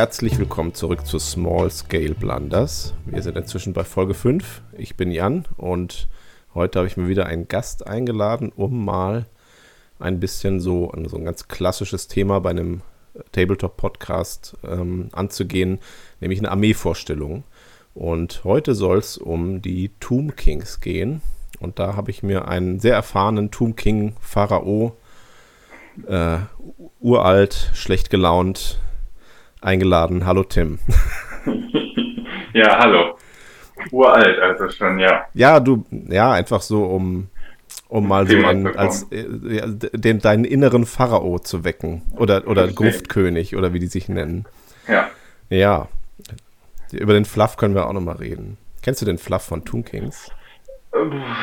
Herzlich willkommen zurück zu Small Scale Blunders. Wir sind inzwischen bei Folge 5. Ich bin Jan und heute habe ich mir wieder einen Gast eingeladen, um mal ein bisschen so, so ein ganz klassisches Thema bei einem Tabletop-Podcast ähm, anzugehen, nämlich eine Armeevorstellung. Und heute soll es um die Tomb Kings gehen. Und da habe ich mir einen sehr erfahrenen Tomb King Pharao, äh, uralt, schlecht gelaunt, eingeladen. Hallo Tim. ja, hallo. Uralt, also schon, ja. Ja, du, ja, einfach so, um, um mal so an, als äh, den, deinen inneren Pharao zu wecken. Oder, oder Gruftkönig, oder wie die sich nennen. Ja. Ja. Über den Fluff können wir auch nochmal reden. Kennst du den Fluff von Toon Kings?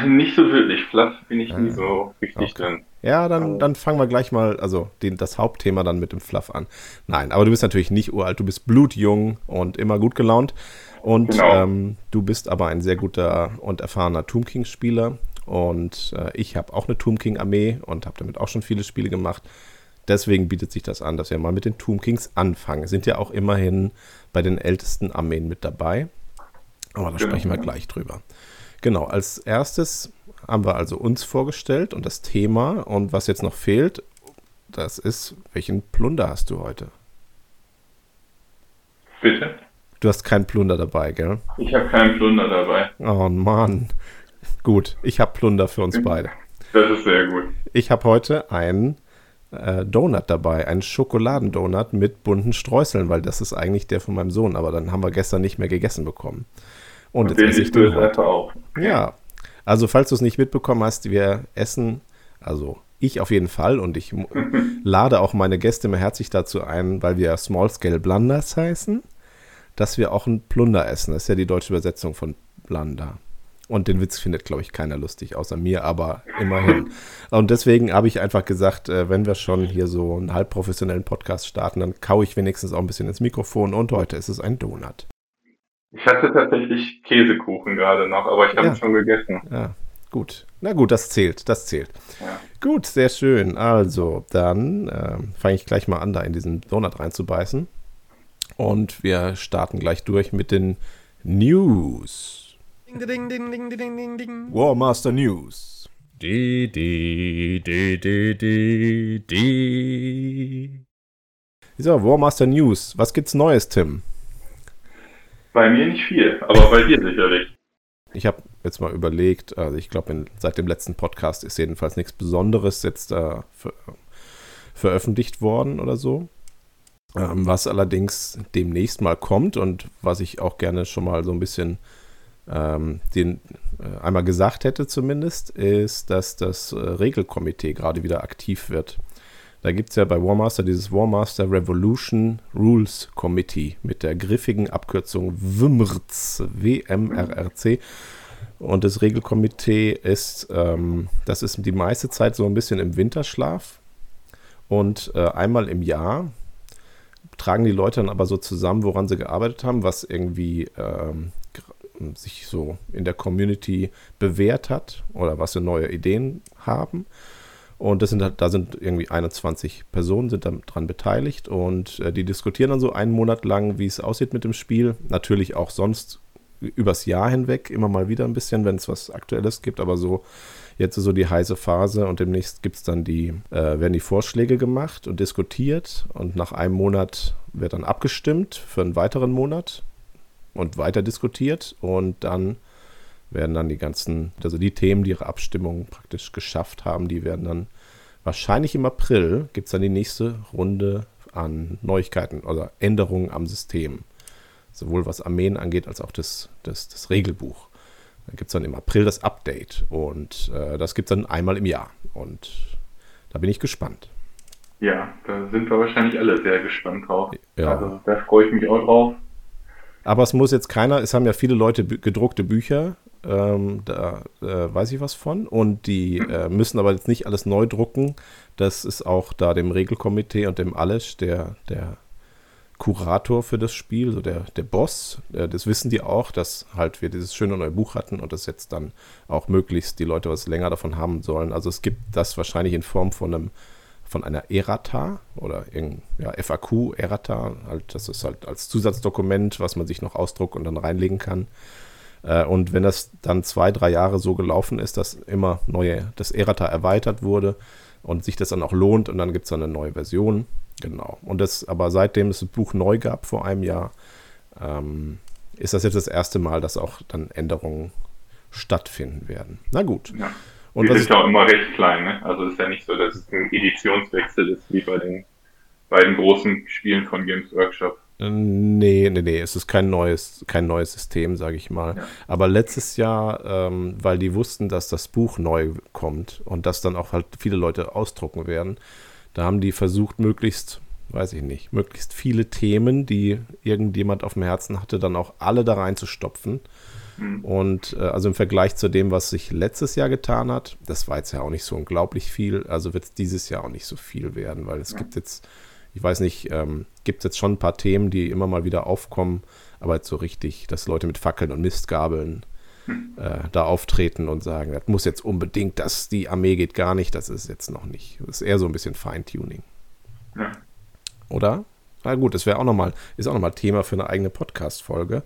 Nicht so wirklich. Fluff bin ich ah, nie so richtig okay. drin. Ja, dann, dann fangen wir gleich mal, also den, das Hauptthema dann mit dem Fluff an. Nein, aber du bist natürlich nicht uralt, du bist blutjung und immer gut gelaunt. Und genau. ähm, du bist aber ein sehr guter und erfahrener Tomb King-Spieler. Und äh, ich habe auch eine Tomb King-Armee und habe damit auch schon viele Spiele gemacht. Deswegen bietet sich das an, dass wir mal mit den Tomb Kings anfangen. Sind ja auch immerhin bei den ältesten Armeen mit dabei. Aber da genau. sprechen wir gleich drüber. Genau, als erstes haben wir also uns vorgestellt und das Thema. Und was jetzt noch fehlt, das ist, welchen Plunder hast du heute? Bitte? Du hast keinen Plunder dabei, gell? Ich habe keinen Plunder dabei. Oh Mann. Gut, ich habe Plunder für uns beide. Das ist sehr gut. Ich habe heute einen äh, Donut dabei, einen Schokoladendonut mit bunten Streuseln, weil das ist eigentlich der von meinem Sohn, aber dann haben wir gestern nicht mehr gegessen bekommen. Und, Und jetzt esse ich den einfach auf. Ja, also falls du es nicht mitbekommen hast, wir essen, also ich auf jeden Fall und ich lade auch meine Gäste immer herzlich dazu ein, weil wir Small Scale Blunders heißen, dass wir auch ein Plunder essen. Das ist ja die deutsche Übersetzung von Blunder. Und den Witz findet, glaube ich, keiner lustig, außer mir, aber immerhin. Und deswegen habe ich einfach gesagt, äh, wenn wir schon hier so einen halbprofessionellen Podcast starten, dann kaue ich wenigstens auch ein bisschen ins Mikrofon und heute ist es ein Donut. Ich hatte tatsächlich Käsekuchen gerade noch, aber ich habe ja. schon gegessen. Ja, gut. Na gut, das zählt, das zählt. Ja. Gut, sehr schön. Also, dann äh, fange ich gleich mal an, da in diesen Donut reinzubeißen. Und wir starten gleich durch mit den News. Ding, ding, ding, ding, ding, ding, Warmaster News. Die, die, die, die, die, die. So, Warmaster News. Was gibt's Neues, Tim? Bei mir nicht viel, aber bei dir sicherlich. Ich habe jetzt mal überlegt, also ich glaube, seit dem letzten Podcast ist jedenfalls nichts Besonderes jetzt äh, ver veröffentlicht worden oder so. Ähm, was allerdings demnächst mal kommt und was ich auch gerne schon mal so ein bisschen ähm, den, äh, einmal gesagt hätte zumindest, ist, dass das äh, Regelkomitee gerade wieder aktiv wird. Da gibt es ja bei Warmaster dieses Warmaster Revolution Rules Committee mit der griffigen Abkürzung WMRC, W-M-R-R-C. Und das Regelkomitee ist, ähm, das ist die meiste Zeit so ein bisschen im Winterschlaf. Und äh, einmal im Jahr tragen die Leute dann aber so zusammen, woran sie gearbeitet haben, was irgendwie ähm, sich so in der Community bewährt hat oder was sie neue Ideen haben. Und das sind halt, da sind irgendwie 21 Personen sind daran beteiligt und äh, die diskutieren dann so einen Monat lang, wie es aussieht mit dem Spiel. Natürlich auch sonst übers Jahr hinweg immer mal wieder ein bisschen, wenn es was Aktuelles gibt, aber so jetzt ist so die heiße Phase und demnächst gibt es dann die, äh, werden die Vorschläge gemacht und diskutiert und nach einem Monat wird dann abgestimmt für einen weiteren Monat und weiter diskutiert und dann werden dann die ganzen, also die Themen, die ihre Abstimmung praktisch geschafft haben, die werden dann wahrscheinlich im April, gibt es dann die nächste Runde an Neuigkeiten oder Änderungen am System. Sowohl was Armeen angeht, als auch das, das, das Regelbuch. Da gibt es dann im April das Update und äh, das gibt es dann einmal im Jahr. Und da bin ich gespannt. Ja, da sind wir wahrscheinlich alle sehr gespannt drauf. Ja. Also da freue ich mich auch drauf. Aber es muss jetzt keiner, es haben ja viele Leute gedruckte Bücher ähm, da äh, weiß ich was von. Und die äh, müssen aber jetzt nicht alles neu drucken. Das ist auch da dem Regelkomitee und dem Alesch, der, der Kurator für das Spiel, so der, der Boss. Äh, das wissen die auch, dass halt wir dieses schöne neue Buch hatten und das jetzt dann auch möglichst die Leute was länger davon haben sollen. Also es gibt das wahrscheinlich in Form von einem von einer Errata oder ja, FAQ Errata, halt, das ist halt als Zusatzdokument, was man sich noch ausdruckt und dann reinlegen kann. Äh, und wenn das dann zwei, drei Jahre so gelaufen ist, dass immer neue, das Errata erweitert wurde und sich das dann auch lohnt und dann gibt es dann eine neue Version. Genau. Und das, aber seitdem es das Buch neu gab vor einem Jahr, ähm, ist das jetzt das erste Mal, dass auch dann Änderungen stattfinden werden. Na gut. Ja. Und das ist ja auch immer recht klein, ne? Also ist ja nicht so, dass es ein Editionswechsel ist wie bei den beiden großen Spielen von Games Workshop. Nee, nee, nee, es ist kein neues, kein neues System, sage ich mal. Ja. Aber letztes Jahr, ähm, weil die wussten, dass das Buch neu kommt und dass dann auch halt viele Leute ausdrucken werden, da haben die versucht, möglichst, weiß ich nicht, möglichst viele Themen, die irgendjemand auf dem Herzen hatte, dann auch alle da reinzustopfen. Mhm. Und äh, also im Vergleich zu dem, was sich letztes Jahr getan hat, das war jetzt ja auch nicht so unglaublich viel. Also wird es dieses Jahr auch nicht so viel werden, weil es ja. gibt jetzt, ich weiß nicht, ähm, gibt es jetzt schon ein paar Themen, die immer mal wieder aufkommen, aber jetzt so richtig, dass Leute mit Fackeln und Mistgabeln hm. äh, da auftreten und sagen, das muss jetzt unbedingt, dass die Armee geht gar nicht, das ist jetzt noch nicht. Das ist eher so ein bisschen Feintuning. Ja. Oder? Na gut, das wäre auch nochmal, ist auch nochmal Thema für eine eigene Podcast-Folge.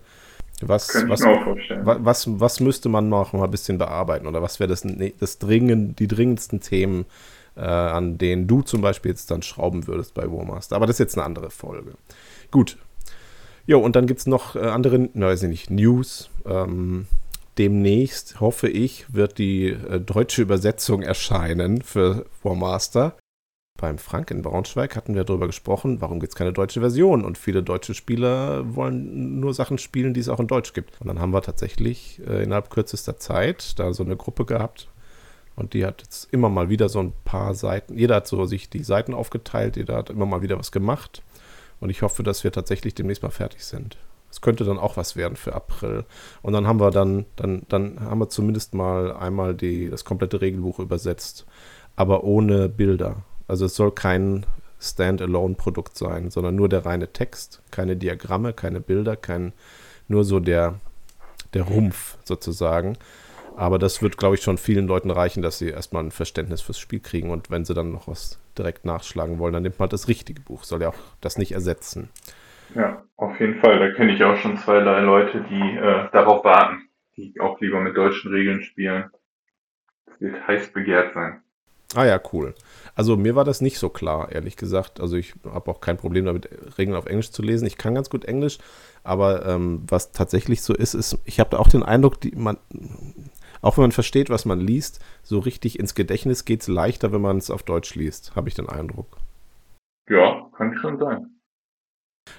Was, was, was, was, müsste man noch mal ein bisschen bearbeiten oder was wäre das, das dringend, die dringendsten Themen, äh, an denen du zum Beispiel jetzt dann schrauben würdest bei Warmaster? Aber das ist jetzt eine andere Folge. Gut. Jo, und dann gibt es noch äh, andere, weiß ich nicht, News. Ähm, demnächst, hoffe ich, wird die äh, deutsche Übersetzung erscheinen für Warmaster beim Frank in Braunschweig hatten wir darüber gesprochen, warum gibt es keine deutsche Version? Und viele deutsche Spieler wollen nur Sachen spielen, die es auch in Deutsch gibt. Und dann haben wir tatsächlich äh, innerhalb kürzester Zeit da so eine Gruppe gehabt. Und die hat jetzt immer mal wieder so ein paar Seiten, jeder hat so sich die Seiten aufgeteilt, jeder hat immer mal wieder was gemacht. Und ich hoffe, dass wir tatsächlich demnächst mal fertig sind. Es könnte dann auch was werden für April. Und dann haben wir dann, dann, dann haben wir zumindest mal einmal die, das komplette Regelbuch übersetzt, aber ohne Bilder. Also es soll kein Standalone-Produkt sein, sondern nur der reine Text, keine Diagramme, keine Bilder, kein, nur so der, der Rumpf sozusagen. Aber das wird, glaube ich, schon vielen Leuten reichen, dass sie erstmal ein Verständnis fürs Spiel kriegen. Und wenn sie dann noch was direkt nachschlagen wollen, dann nimmt man das richtige Buch. Soll ja auch das nicht ersetzen. Ja, auf jeden Fall. Da kenne ich auch schon zwei, Leute, die äh, darauf warten, die auch lieber mit deutschen Regeln spielen. Das wird heiß begehrt sein. Ah ja, cool. Also mir war das nicht so klar, ehrlich gesagt. Also ich habe auch kein Problem damit, Regeln auf Englisch zu lesen. Ich kann ganz gut Englisch, aber ähm, was tatsächlich so ist, ist, ich habe da auch den Eindruck, die, man, auch wenn man versteht, was man liest, so richtig ins Gedächtnis geht es leichter, wenn man es auf Deutsch liest, habe ich den Eindruck. Ja, kann schon sein.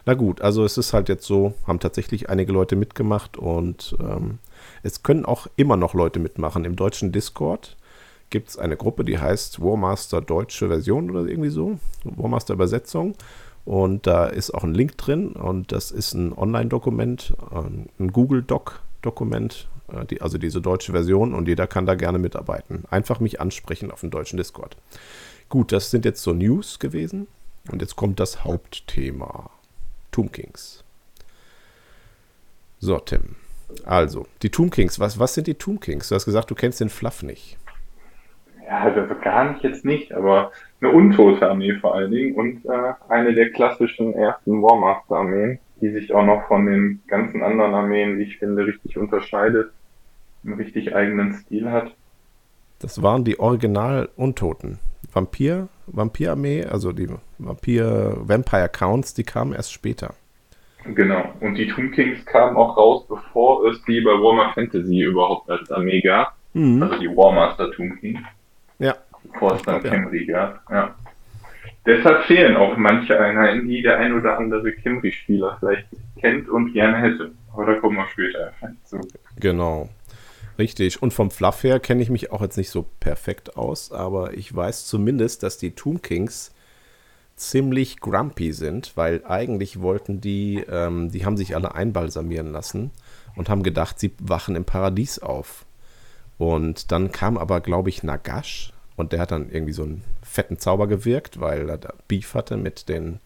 Na gut, also es ist halt jetzt so, haben tatsächlich einige Leute mitgemacht und ähm, es können auch immer noch Leute mitmachen im deutschen Discord gibt es eine Gruppe, die heißt Warmaster Deutsche Version oder irgendwie so, Warmaster Übersetzung. Und da ist auch ein Link drin und das ist ein Online-Dokument, ein Google-Doc-Dokument, die, also diese deutsche Version und jeder kann da gerne mitarbeiten. Einfach mich ansprechen auf dem deutschen Discord. Gut, das sind jetzt so News gewesen und jetzt kommt das Hauptthema. Tomb Kings. So, Tim. Also, die Tomb Kings. Was, was sind die Tomb Kings? Du hast gesagt, du kennst den Fluff nicht. Ja, also gar nicht jetzt nicht, aber eine untote Armee vor allen Dingen und äh, eine der klassischen ersten Warmaster-Armeen, die sich auch noch von den ganzen anderen Armeen, wie ich finde, richtig unterscheidet, einen richtig eigenen Stil hat. Das waren die Original Untoten. Vampir, Vampir-Armee, also die Vampir Vampire Counts, die kamen erst später. Genau. Und die Tomb Kings kamen auch raus, bevor es die bei Warhammer Fantasy überhaupt als Armee gab. Mhm. Also die Warmaster Tomb Kings. Ja. Bevor es dann Camry gab. Ja. Deshalb fehlen auch manche Einheiten, die der ein oder andere Camry-Spieler vielleicht kennt und gerne hätte. Aber da kommen wir später zu. Genau. Richtig. Und vom Fluff her kenne ich mich auch jetzt nicht so perfekt aus, aber ich weiß zumindest, dass die Tomb Kings ziemlich grumpy sind, weil eigentlich wollten die, ähm, die haben sich alle einbalsamieren lassen und haben gedacht, sie wachen im Paradies auf. Und dann kam aber, glaube ich, Nagash und der hat dann irgendwie so einen fetten Zauber gewirkt, weil er da Beef hatte mit den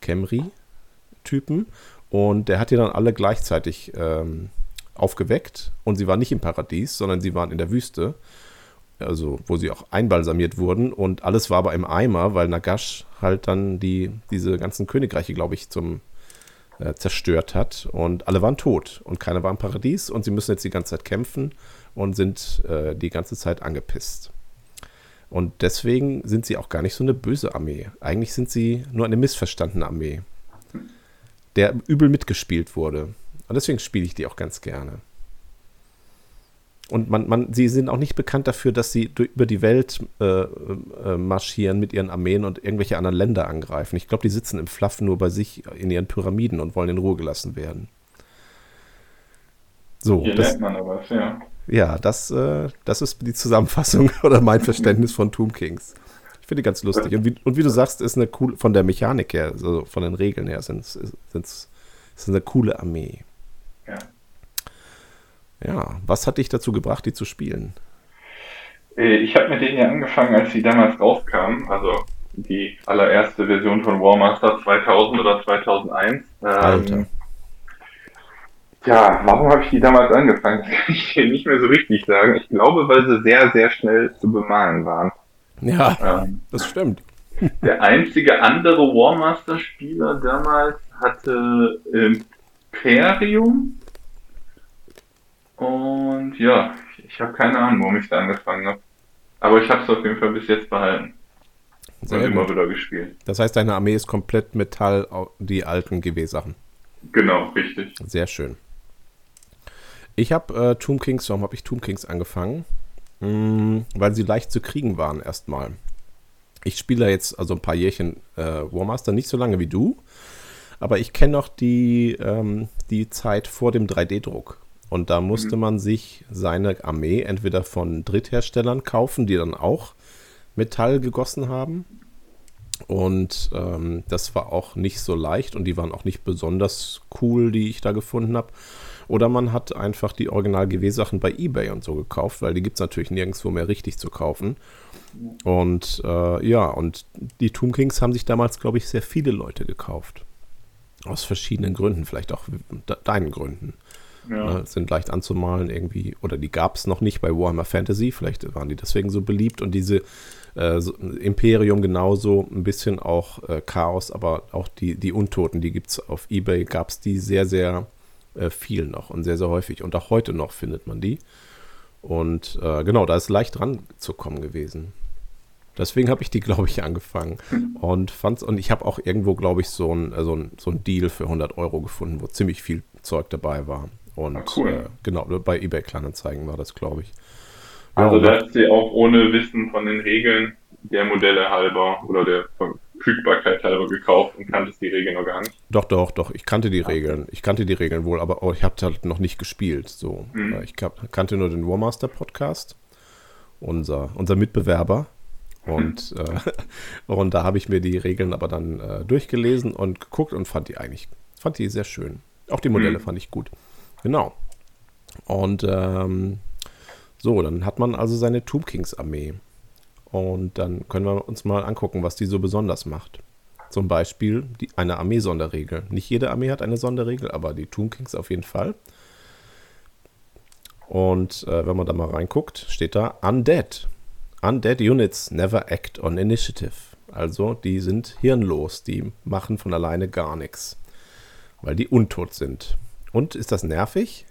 Camry-Typen. Und der hat die dann alle gleichzeitig ähm, aufgeweckt. Und sie waren nicht im Paradies, sondern sie waren in der Wüste. also wo sie auch einbalsamiert wurden und alles war aber im Eimer, weil Nagash halt dann die, diese ganzen Königreiche, glaube ich, zum äh, zerstört hat und alle waren tot und keiner war im Paradies und sie müssen jetzt die ganze Zeit kämpfen und sind äh, die ganze Zeit angepisst. Und deswegen sind sie auch gar nicht so eine böse Armee. Eigentlich sind sie nur eine missverstandene Armee, der übel mitgespielt wurde. Und deswegen spiele ich die auch ganz gerne. Und man, man, sie sind auch nicht bekannt dafür, dass sie über die Welt äh, äh, marschieren mit ihren Armeen und irgendwelche anderen Länder angreifen. Ich glaube, die sitzen im Fluff nur bei sich in ihren Pyramiden und wollen in Ruhe gelassen werden. So, Hier das, lernt man aber was, ja. Ja, das, äh, das ist die Zusammenfassung oder mein Verständnis von Tomb Kings. Ich finde die ganz lustig. Und wie, und wie, du sagst, ist eine cool, von der Mechanik her, also von den Regeln her, sind es eine coole Armee. Ja. Was hat dich dazu gebracht, die zu spielen? Äh, ich habe mit denen ja angefangen, als sie damals rauskamen, also die allererste Version von Warmaster 2000 oder 2001. Ähm, Alter. Ja, warum habe ich die damals angefangen? Das kann ich dir nicht mehr so richtig sagen. Ich glaube, weil sie sehr, sehr schnell zu bemalen waren. Ja, ähm, das stimmt. Der einzige andere Warmaster-Spieler damals hatte Imperium. Und ja, ich habe keine Ahnung, warum ich da angefangen habe. Aber ich habe es auf jeden Fall bis jetzt behalten. Sehr und immer wieder gespielt. Das heißt, deine Armee ist komplett Metall, die alten GW-Sachen. Genau, richtig. Sehr schön. Ich habe äh, Tomb Kings, warum habe ich Tomb Kings angefangen? Hm, weil sie leicht zu kriegen waren erstmal. Ich spiele jetzt also ein paar Jährchen äh, Warmaster, nicht so lange wie du, aber ich kenne noch die, ähm, die Zeit vor dem 3D-Druck. Und da musste mhm. man sich seine Armee entweder von Drittherstellern kaufen, die dann auch Metall gegossen haben. Und ähm, das war auch nicht so leicht und die waren auch nicht besonders cool, die ich da gefunden habe. Oder man hat einfach die Original-GW-Sachen bei eBay und so gekauft, weil die gibt es natürlich nirgendwo mehr richtig zu kaufen. Und äh, ja, und die Tomb Kings haben sich damals, glaube ich, sehr viele Leute gekauft. Aus verschiedenen Gründen, vielleicht auch de deinen Gründen. Ja. Ne, sind leicht anzumalen irgendwie, oder die gab es noch nicht bei Warhammer Fantasy, vielleicht waren die deswegen so beliebt und diese äh, so, Imperium genauso, ein bisschen auch äh, Chaos, aber auch die, die Untoten, die gibt es auf Ebay, gab es die sehr, sehr äh, viel noch und sehr, sehr häufig. Und auch heute noch findet man die. Und äh, genau, da ist leicht dran zu kommen gewesen. Deswegen habe ich die, glaube ich, angefangen und fand's und ich habe auch irgendwo, glaube ich, so ein, so, ein, so ein Deal für 100 Euro gefunden, wo ziemlich viel Zeug dabei war. Und ah, cool. äh, genau, bei eBay Kleinanzeigen war das, glaube ich. Ja, also da hast du auch ohne Wissen von den Regeln der Modelle halber oder der Verfügbarkeit halber gekauft und kanntest die Regeln noch gar nicht. Doch, doch, doch. Ich kannte die Regeln. Ich kannte die Regeln wohl, aber ich habe halt noch nicht gespielt. So. Mhm. Ich kannte nur den Warmaster Podcast, unser, unser Mitbewerber. Und, mhm. äh, und da habe ich mir die Regeln aber dann äh, durchgelesen und geguckt und fand die eigentlich, fand die sehr schön. Auch die Modelle mhm. fand ich gut. Genau. Und ähm, so, dann hat man also seine Tomb Kings Armee. Und dann können wir uns mal angucken, was die so besonders macht. Zum Beispiel die, eine Armee-Sonderregel. Nicht jede Armee hat eine Sonderregel, aber die Tomb Kings auf jeden Fall. Und äh, wenn man da mal reinguckt, steht da Undead. Undead Units never act on initiative. Also die sind hirnlos, die machen von alleine gar nichts, weil die untot sind. Und ist das nervig?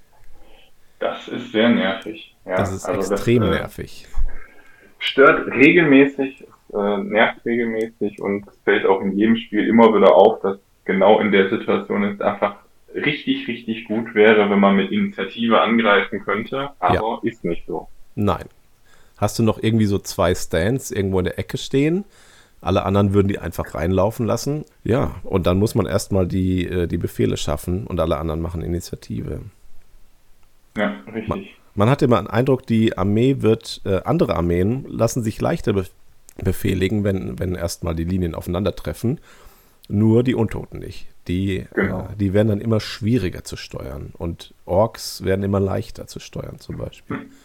Das ist sehr nervig. Ja, das ist also extrem das, äh, nervig stört regelmäßig, äh, nervt regelmäßig und fällt auch in jedem Spiel immer wieder auf, dass genau in der Situation es einfach richtig, richtig gut wäre, wenn man mit Initiative angreifen könnte, aber ja. ist nicht so. Nein. Hast du noch irgendwie so zwei Stands irgendwo in der Ecke stehen? Alle anderen würden die einfach reinlaufen lassen. Ja, und dann muss man erstmal die, äh, die Befehle schaffen und alle anderen machen Initiative. Ja, richtig. Man, man hat immer den Eindruck, die Armee wird, äh, andere Armeen lassen sich leichter be befehligen, wenn, wenn erstmal die Linien aufeinandertreffen. Nur die Untoten nicht. Die, genau. äh, die werden dann immer schwieriger zu steuern. Und Orks werden immer leichter zu steuern, zum Beispiel.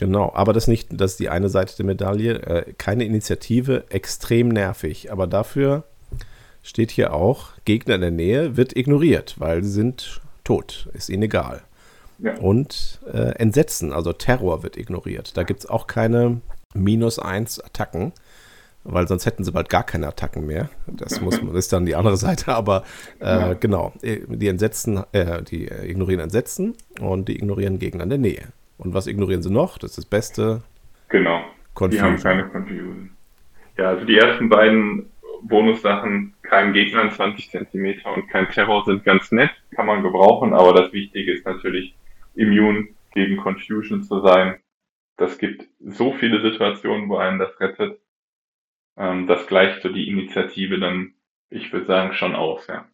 Genau, aber das, nicht, das ist die eine Seite der Medaille. Äh, keine Initiative, extrem nervig. Aber dafür steht hier auch, Gegner in der Nähe wird ignoriert, weil sie sind tot. Ist ihnen egal. Ja. Und äh, Entsetzen, also Terror wird ignoriert. Da gibt es auch keine minus 1 Attacken, weil sonst hätten sie bald gar keine Attacken mehr. Das muss das ist dann die andere Seite, aber äh, ja. genau, die Entsetzen, äh, die ignorieren Entsetzen und die ignorieren Gegner in der Nähe. Und was ignorieren sie noch? Das ist das Beste. Genau. Confusion. Die haben keine Confusion. Ja, also die ersten beiden Bonussachen, kein Gegner in 20 cm und kein Terror sind ganz nett, kann man gebrauchen, aber das Wichtige ist natürlich, immun gegen Confusion zu sein. Das gibt so viele Situationen, wo einen das rettet. Ähm, das gleicht so die Initiative dann, ich würde sagen, schon aus, ja.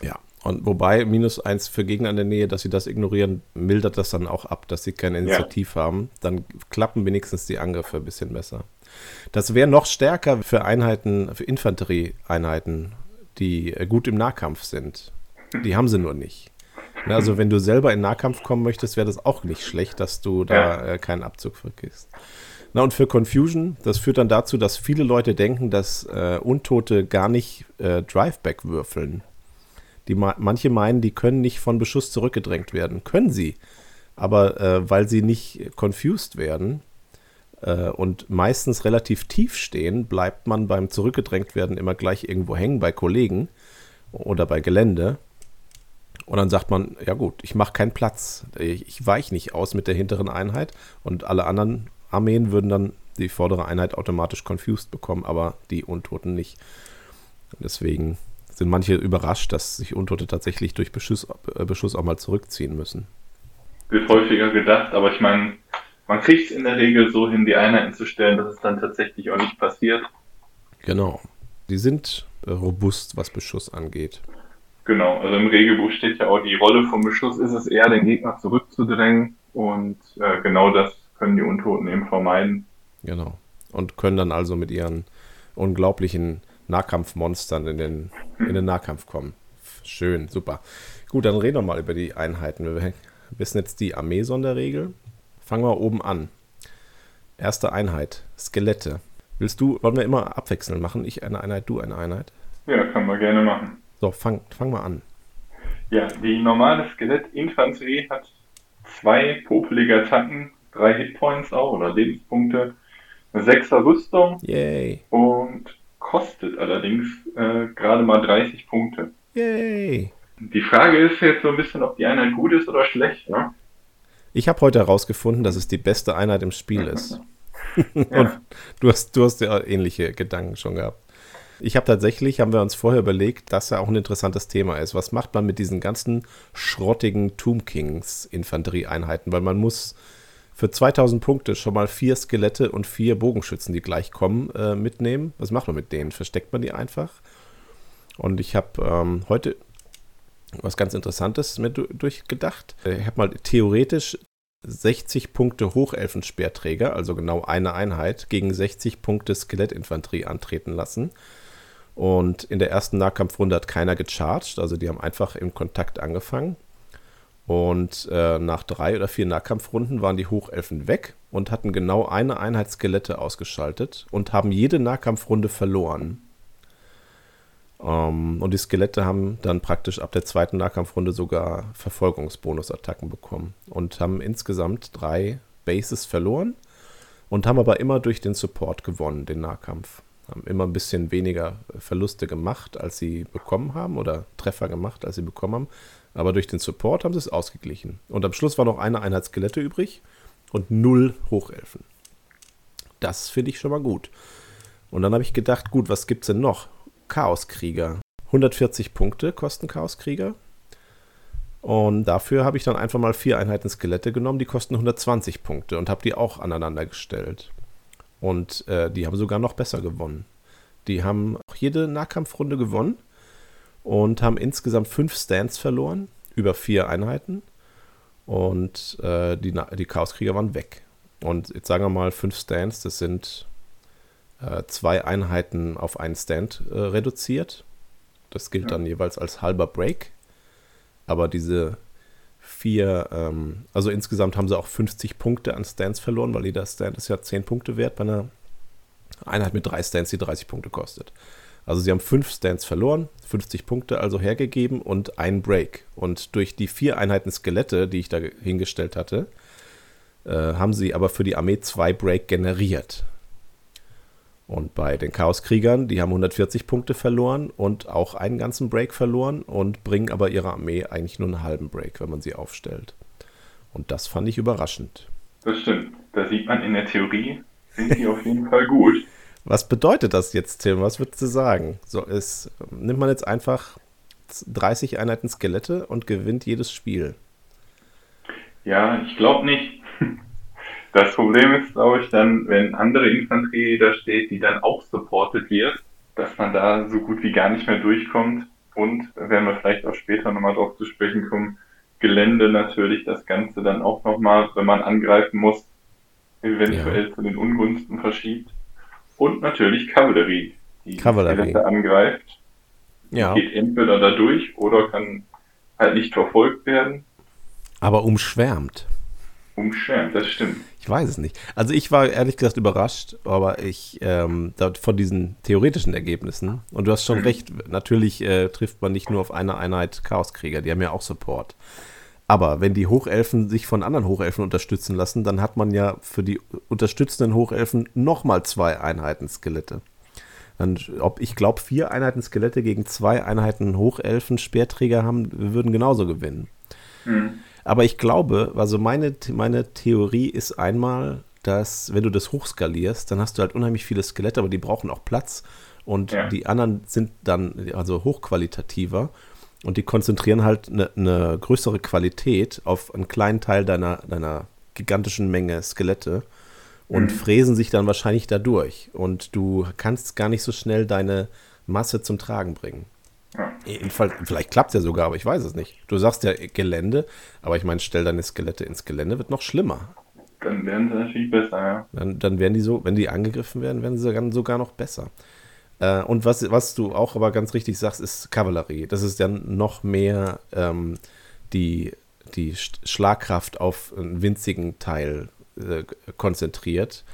Ja, und wobei minus eins für Gegner in der Nähe, dass sie das ignorieren, mildert das dann auch ab, dass sie keine Initiative ja. haben. Dann klappen wenigstens die Angriffe ein bisschen besser. Das wäre noch stärker für Einheiten, für Infanterieeinheiten, die äh, gut im Nahkampf sind. Die haben sie nur nicht. Also wenn du selber in Nahkampf kommen möchtest, wäre das auch nicht schlecht, dass du da ja. äh, keinen Abzug vergisst. Na und für Confusion, das führt dann dazu, dass viele Leute denken, dass äh, Untote gar nicht äh, Driveback würfeln. Die, manche meinen, die können nicht von Beschuss zurückgedrängt werden. Können sie. Aber äh, weil sie nicht confused werden, äh, und meistens relativ tief stehen, bleibt man beim Zurückgedrängt werden immer gleich irgendwo hängen bei Kollegen oder bei Gelände. Und dann sagt man, ja gut, ich mache keinen Platz. Ich, ich weiche nicht aus mit der hinteren Einheit und alle anderen Armeen würden dann die vordere Einheit automatisch confused bekommen, aber die Untoten nicht. Deswegen sind manche überrascht, dass sich Untote tatsächlich durch Beschuss, äh, Beschuss auch mal zurückziehen müssen. Wird häufiger gedacht, aber ich meine, man kriegt es in der Regel so hin, die Einheiten zu stellen, dass es dann tatsächlich auch nicht passiert. Genau. Die sind äh, robust, was Beschuss angeht. Genau, also im Regelbuch steht ja auch, die Rolle vom Beschuss ist es eher, den Gegner zurückzudrängen und äh, genau das können die Untoten eben vermeiden. Genau. Und können dann also mit ihren unglaublichen Nahkampfmonstern in den, in den Nahkampf kommen. Schön, super. Gut, dann reden wir mal über die Einheiten. Wir wissen jetzt die Armee-Sonderregel. Fangen wir oben an. Erste Einheit, Skelette. Willst du, wollen wir immer abwechselnd machen? Ich eine Einheit, du eine Einheit? Ja, können wir gerne machen. So, fang, fang mal an. Ja, die normale Skelettinfanterie hat zwei popelige Attacken, drei Hitpoints auch oder Lebenspunkte, eine sechser Rüstung Yay. und kostet allerdings äh, gerade mal 30 Punkte. Yay. Die Frage ist jetzt so ein bisschen, ob die Einheit gut ist oder schlecht. Ne? Ich habe heute herausgefunden, dass es die beste Einheit im Spiel ist. Und du hast, du hast ja ähnliche Gedanken schon gehabt. Ich habe tatsächlich, haben wir uns vorher überlegt, dass ja auch ein interessantes Thema ist. Was macht man mit diesen ganzen schrottigen Tomb Kings Infanterieeinheiten? Weil man muss für 2000 Punkte schon mal vier Skelette und vier Bogenschützen, die gleich kommen, äh, mitnehmen. Was macht man mit denen? Versteckt man die einfach? Und ich habe ähm, heute was ganz Interessantes mir durchgedacht. Ich habe mal theoretisch 60 Punkte Hochelfenspeerträger, also genau eine Einheit, gegen 60 Punkte Skelettinfanterie antreten lassen. Und in der ersten Nahkampfrunde hat keiner gecharged, also die haben einfach im Kontakt angefangen. Und äh, nach drei oder vier Nahkampfrunden waren die Hochelfen weg und hatten genau eine Einheit Skelette ausgeschaltet und haben jede Nahkampfrunde verloren. Ähm, und die Skelette haben dann praktisch ab der zweiten Nahkampfrunde sogar Verfolgungsbonusattacken bekommen und haben insgesamt drei Bases verloren und haben aber immer durch den Support gewonnen, den Nahkampf. Haben immer ein bisschen weniger Verluste gemacht, als sie bekommen haben oder Treffer gemacht, als sie bekommen haben. Aber durch den Support haben sie es ausgeglichen. Und am Schluss war noch eine Einheit Skelette übrig und null Hochelfen. Das finde ich schon mal gut. Und dann habe ich gedacht, gut, was gibt es denn noch? Chaoskrieger. 140 Punkte kosten Chaoskrieger. Und dafür habe ich dann einfach mal vier Einheiten Skelette genommen, die kosten 120 Punkte und habe die auch aneinander gestellt. Und äh, die haben sogar noch besser gewonnen. Die haben auch jede Nahkampfrunde gewonnen und haben insgesamt fünf Stands verloren, über vier Einheiten. Und äh, die, die Chaoskrieger waren weg. Und jetzt sagen wir mal, fünf Stands, das sind äh, zwei Einheiten auf einen Stand äh, reduziert. Das gilt ja. dann jeweils als halber Break. Aber diese vier, ähm, also insgesamt haben sie auch 50 Punkte an Stands verloren, weil jeder Stand ist ja 10 Punkte wert bei einer Einheit mit drei Stands, die 30 Punkte kostet. Also sie haben fünf Stands verloren, 50 Punkte also hergegeben und einen Break. Und durch die vier Einheiten Skelette, die ich da hingestellt hatte, äh, haben sie aber für die Armee zwei Break generiert. Und bei den Chaoskriegern, die haben 140 Punkte verloren und auch einen ganzen Break verloren und bringen aber ihrer Armee eigentlich nur einen halben Break, wenn man sie aufstellt. Und das fand ich überraschend. Das stimmt. Da sieht man in der Theorie, sind die auf jeden Fall gut. Was bedeutet das jetzt, Tim? Was würdest du sagen? So, ist, nimmt man jetzt einfach 30 Einheiten Skelette und gewinnt jedes Spiel? Ja, ich glaube nicht. Das Problem ist, glaube ich, dann, wenn andere Infanterie da steht, die dann auch supported wird, dass man da so gut wie gar nicht mehr durchkommt. Und werden wir vielleicht auch später nochmal drauf zu sprechen kommen, Gelände natürlich das Ganze dann auch nochmal, wenn man angreifen muss, eventuell ja. zu den Ungunsten verschiebt. Und natürlich Kavallerie, die Kavallerie. angreift. Ja. Geht entweder da durch oder kann halt nicht verfolgt werden. Aber umschwärmt. Umschwärmt, das stimmt. Ich weiß es nicht. Also ich war ehrlich gesagt überrascht, aber ich ähm, von diesen theoretischen Ergebnissen. Und du hast schon mhm. recht, natürlich äh, trifft man nicht nur auf eine Einheit Chaoskrieger, die haben ja auch Support. Aber wenn die Hochelfen sich von anderen Hochelfen unterstützen lassen, dann hat man ja für die unterstützenden Hochelfen nochmal zwei Einheiten Skelette. Dann, ob ich glaube, vier Einheiten Skelette gegen zwei Einheiten Hochelfen Speerträger haben, würden genauso gewinnen. Mhm. Aber ich glaube, also meine, meine Theorie ist einmal, dass wenn du das hochskalierst, dann hast du halt unheimlich viele Skelette, aber die brauchen auch Platz. Und ja. die anderen sind dann also hochqualitativer und die konzentrieren halt eine, eine größere Qualität auf einen kleinen Teil deiner, deiner gigantischen Menge Skelette und mhm. fräsen sich dann wahrscheinlich dadurch. Und du kannst gar nicht so schnell deine Masse zum Tragen bringen. Ja. Jedenfalls, vielleicht klappt es ja sogar, aber ich weiß es nicht. Du sagst ja Gelände, aber ich meine, stell deine Skelette ins Gelände, wird noch schlimmer. Dann werden sie natürlich besser, ja. Dann, dann werden die so, wenn die angegriffen werden, werden sie dann sogar noch besser. Äh, und was, was du auch aber ganz richtig sagst, ist Kavallerie. Das ist dann noch mehr ähm, die, die Schlagkraft auf einen winzigen Teil äh, konzentriert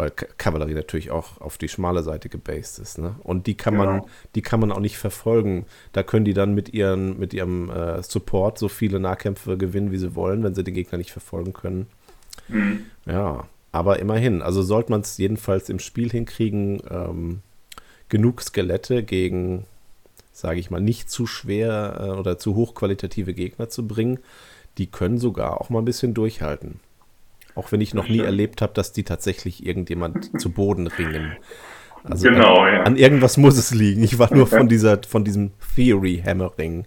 weil Kavallerie natürlich auch auf die schmale Seite gebased ist. Ne? Und die kann genau. man, die kann man auch nicht verfolgen. Da können die dann mit ihren, mit ihrem äh, Support so viele Nahkämpfe gewinnen, wie sie wollen, wenn sie den Gegner nicht verfolgen können. Mhm. Ja, aber immerhin. Also sollte man es jedenfalls im Spiel hinkriegen, ähm, genug Skelette gegen, sage ich mal, nicht zu schwer äh, oder zu hochqualitative Gegner zu bringen, die können sogar auch mal ein bisschen durchhalten. Auch wenn ich noch nie erlebt habe, dass die tatsächlich irgendjemand zu Boden ringen. Also genau, an, ja. an irgendwas muss es liegen. Ich war nur von dieser, von diesem Theory Hammering,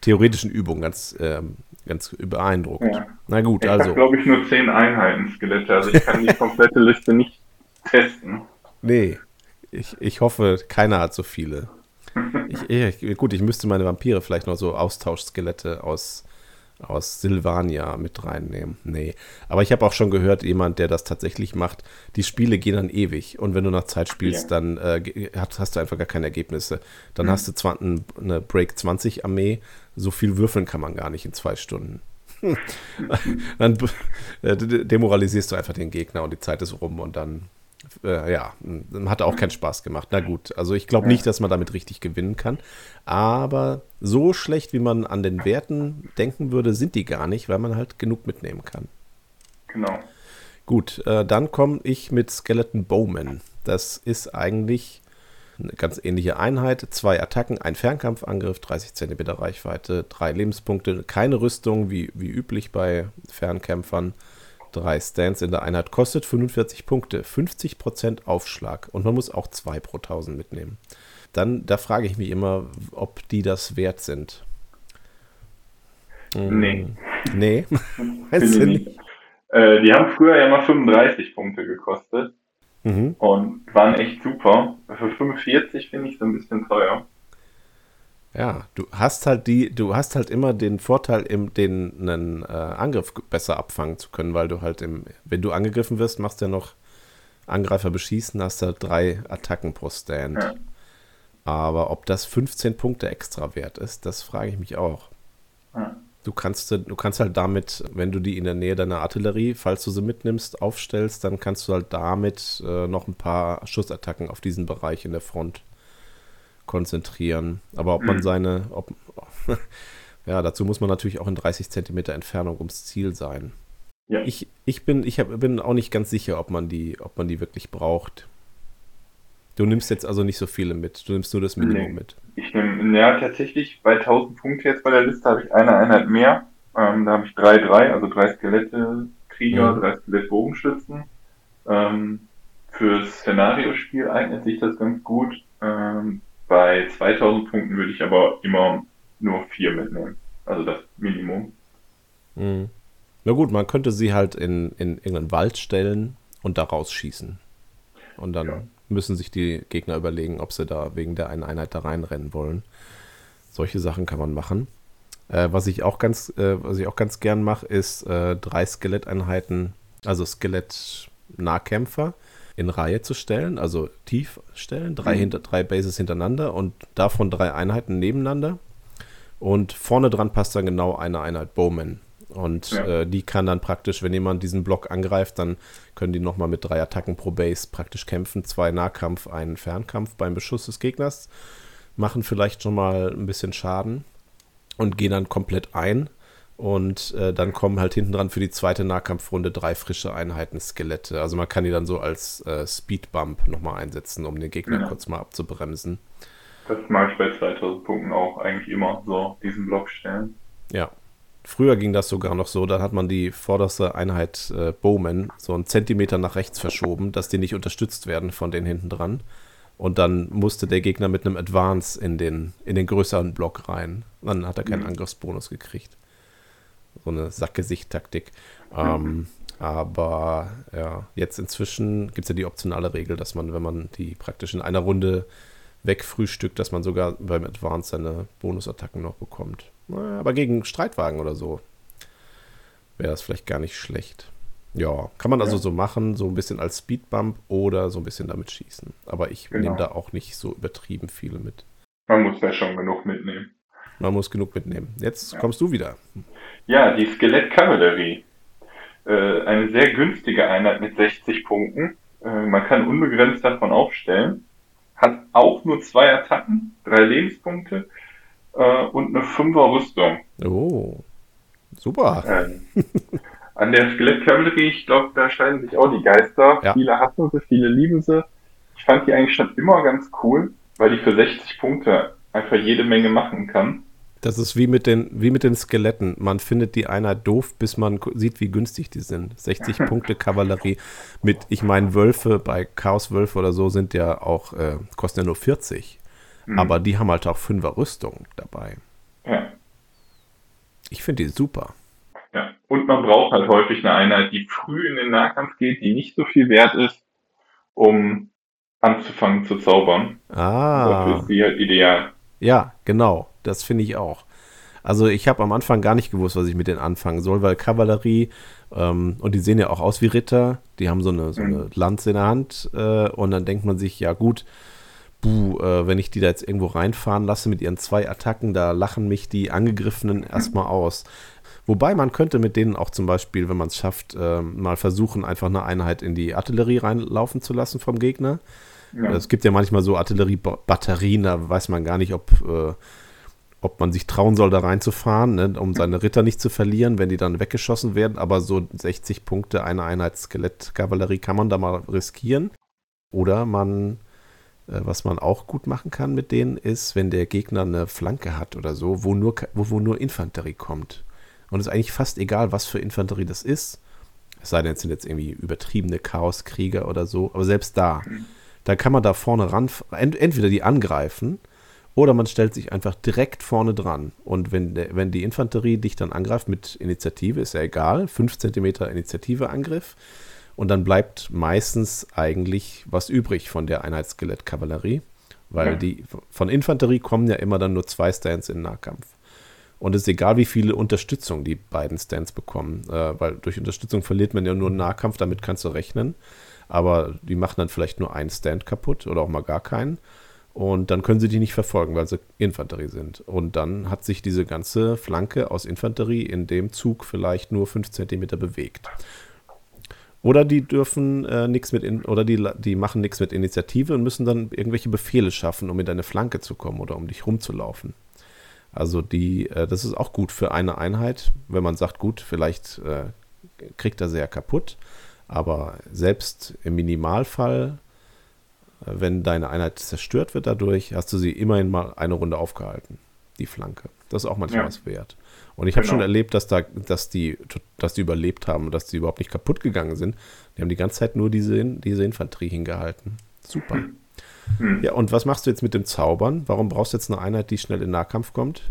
theoretischen Übung ganz, ähm, ganz beeindruckt. Ja. Na gut, ich also. Ich habe, glaube ich, nur zehn Einheiten Skelette, also ich kann die komplette Liste nicht testen. Nee, ich, ich hoffe, keiner hat so viele. Ich, ich, gut, ich müsste meine Vampire vielleicht noch so Austauschskelette aus aus Silvania mit reinnehmen. Nee. Aber ich habe auch schon gehört, jemand, der das tatsächlich macht, die Spiele gehen dann ewig. Und wenn du nach Zeit spielst, ja. dann äh, hast, hast, du einfach gar keine Ergebnisse. Dann mhm. hast du zwar eine Break 20 Armee, so viel würfeln kann man gar nicht in zwei Stunden. dann äh, demoralisierst du einfach den Gegner und die Zeit ist rum und dann äh, ja, hat auch keinen Spaß gemacht. Na gut, also ich glaube nicht, dass man damit richtig gewinnen kann. Aber so schlecht, wie man an den Werten denken würde, sind die gar nicht, weil man halt genug mitnehmen kann. Genau. Gut, äh, dann komme ich mit Skeleton Bowman. Das ist eigentlich eine ganz ähnliche Einheit. Zwei Attacken, ein Fernkampfangriff, 30 cm Reichweite, drei Lebenspunkte, keine Rüstung wie, wie üblich bei Fernkämpfern drei Stands in der Einheit, kostet 45 Punkte, 50% Aufschlag und man muss auch zwei pro 1000 mitnehmen. Dann, da frage ich mich immer, ob die das wert sind. Hm. Nee. Nee? weißt du nicht? Äh, die haben früher ja mal 35 Punkte gekostet mhm. und waren echt super. Für 45 finde ich so ein bisschen teuer. Ja, du hast halt die, du hast halt immer den Vorteil, im, den einen äh, Angriff besser abfangen zu können, weil du halt im, wenn du angegriffen wirst, machst du ja noch Angreifer beschießen, hast du halt drei Attacken pro Stand. Ja. Aber ob das 15 Punkte extra wert ist, das frage ich mich auch. Ja. Du kannst, du kannst halt damit, wenn du die in der Nähe deiner Artillerie, falls du sie mitnimmst, aufstellst, dann kannst du halt damit äh, noch ein paar Schussattacken auf diesen Bereich in der Front konzentrieren. Aber ob man Mhm. seine, ob, ja, dazu muss man natürlich auch in 30 Zentimeter Entfernung ums Ziel sein. Ja. Ich, ich bin, ich hab, bin auch nicht ganz sicher, ob man die, ob man die wirklich braucht. Du nimmst jetzt also nicht so viele mit. Du nimmst nur das Minimum Nee. mit. Ich nehme, ja, tatsächlich, bei 1000 Punkte jetzt bei der Liste habe ich eine Einheit mehr. Ähm, da habe ich drei, drei, also drei Skelette, Krieger, Mhm. drei Skelett Bogenschützen. Ähm, fürs Szenariospiel eignet sich das ganz gut. Ähm, bei 2000 Punkten würde ich aber immer nur vier mitnehmen. Also das Minimum. Mhm. Na gut, man könnte sie halt in, in irgendeinen Wald stellen und da rausschießen. Und dann Ja. müssen sich die Gegner überlegen, ob sie da wegen der einen Einheit da reinrennen wollen. Solche Sachen kann man machen. Äh, was ich auch ganz, äh, was ich auch ganz gern mache, ist äh, drei Skeletteinheiten, also Skelett-Nahkämpfer in Reihe zu stellen, also tief stellen, drei, Mhm. hinter, drei Bases hintereinander und davon drei Einheiten nebeneinander. Und vorne dran passt dann genau eine Einheit Bowman. Und Ja. äh, die kann dann praktisch, wenn jemand diesen Block angreift, dann können die nochmal mit drei Attacken pro Base praktisch kämpfen. Zwei Nahkampf, einen Fernkampf beim Beschuss des Gegners. Machen vielleicht schon mal ein bisschen Schaden und gehen dann komplett ein. Und äh, dann kommen halt hinten dran für die zweite Nahkampfrunde drei frische Einheiten Skelette. Also man kann die dann so als äh, Speedbump nochmal einsetzen, um den Gegner Ja. kurz mal abzubremsen. Das mache ich bei 2000 Punkten auch eigentlich immer so, diesen Block stellen. Ja. Früher ging das sogar noch so, dann hat man die vorderste Einheit äh, Bowman so einen Zentimeter nach rechts verschoben, dass die nicht unterstützt werden von den hinten dran. Und dann musste der Gegner mit einem Advance in den, in den größeren Block rein. Dann hat er keinen Mhm. Angriffsbonus gekriegt. So eine Sackgesicht-Taktik. Ähm, aber ja, jetzt inzwischen gibt es ja die optionale Regel, dass man, wenn man die praktisch in einer Runde wegfrühstückt, dass man sogar beim Advance seine Bonusattacken noch bekommt. Naja, aber gegen Streitwagen oder so wäre das vielleicht gar nicht schlecht. Ja, kann man also Ja. so machen, so ein bisschen als Speedbump oder so ein bisschen damit schießen. Aber ich Genau. nehme da auch nicht so übertrieben viele mit. Man muss ja schon genug mitnehmen. Man muss genug mitnehmen. Jetzt kommst du wieder. Ja, die Skelettkavallerie. Äh, eine sehr günstige Einheit mit 60 Punkten. Äh, man kann unbegrenzt davon aufstellen. Hat auch nur zwei Attacken, drei Lebenspunkte äh, und eine Fünfer Rüstung. Oh, super. Ähm, an der Skelettkavallerie, ich glaube, da scheiden sich auch die Geister. Ja. Viele hassen sie, viele lieben sie. Ich fand die eigentlich schon immer ganz cool, weil die für 60 Punkte einfach jede Menge machen kann. Das ist wie mit den, wie mit den Skeletten. Man findet die Einheit doof, bis man sieht, wie günstig die sind. 60 Punkte Kavallerie mit, ich meine, Wölfe bei Chaos Wölfe oder so sind ja auch, äh, kosten ja nur 40. Mhm. Aber die haben halt auch 5er Rüstung dabei. Ja. Ich finde die super. Ja, und man braucht halt häufig eine Einheit, die früh in den Nahkampf geht, die nicht so viel wert ist, um anzufangen zu zaubern. Dafür Ah, ist die halt ideal. ja, genau. Das finde ich auch. Also ich habe am Anfang gar nicht gewusst, was ich mit denen anfangen soll, weil Kavallerie ähm, und die sehen ja auch aus wie Ritter, die haben so eine, so eine Mhm. Lanze in der Hand äh, und dann denkt man sich, ja gut, buh, äh, wenn ich die da jetzt irgendwo reinfahren lasse mit ihren zwei Attacken, da lachen mich die Angegriffenen erstmal aus. Wobei man könnte mit denen auch zum Beispiel, wenn man es schafft, ähm, mal versuchen, einfach eine Einheit in die Artillerie reinlaufen zu lassen vom Gegner. Ja. Es gibt ja manchmal so Artilleriebatterien, da weiß man gar nicht, ob, äh, ob man sich trauen soll, da reinzufahren, ne, um seine Ritter nicht zu verlieren, wenn die dann weggeschossen werden. Aber so 60 Punkte, eine Einheit Skelettkavallerie kann man da mal riskieren. Oder man, äh, was man auch gut machen kann mit denen, ist, wenn der Gegner eine Flanke hat oder so, wo nur, wo, wo nur Infanterie kommt. Und es ist eigentlich fast egal, was für Infanterie das ist. Es sei denn, es sind jetzt irgendwie übertriebene Chaoskrieger oder so. Aber selbst da, da kann man da vorne ran, ent, entweder die angreifen oder man stellt sich einfach direkt vorne dran. Und wenn, wenn die Infanterie dich dann angreift mit Initiative, ist ja egal, 5 cm Initiative Angriff. Und dann bleibt meistens eigentlich was übrig von der Einheitsskelettkavallerie, weil Ja. die von Infanterie kommen ja immer dann nur zwei Stands in Nahkampf. Und es ist egal, wie viele Unterstützung die beiden Stands bekommen, äh, weil durch Unterstützung verliert man ja nur einen Nahkampf, damit kannst du rechnen. Aber die machen dann vielleicht nur einen Stand kaputt oder auch mal gar keinen. Und dann können sie die nicht verfolgen, weil sie Infanterie sind. Und dann hat sich diese ganze Flanke aus Infanterie in dem Zug vielleicht nur 5 cm bewegt. Oder die dürfen äh, nichts mit in, oder die, die machen nichts mit Initiative und müssen dann irgendwelche Befehle schaffen, um in deine Flanke zu kommen oder um dich rumzulaufen. Also die, äh, das ist auch gut für eine Einheit, wenn man sagt, gut, vielleicht äh, kriegt er sehr kaputt, aber selbst im Minimalfall, wenn deine Einheit zerstört wird dadurch, hast du sie immerhin mal eine Runde aufgehalten, die Flanke. Das ist auch manchmal ja. was wert. Und ich habe genau. schon erlebt, dass, da, dass, die, dass die überlebt haben, dass die überhaupt nicht kaputt gegangen sind. Die haben die ganze Zeit nur diese, diese Infanterie hingehalten. Super. Hm. Ja, und was machst du jetzt mit dem Zaubern? Warum brauchst du jetzt eine Einheit, die schnell in Nahkampf kommt?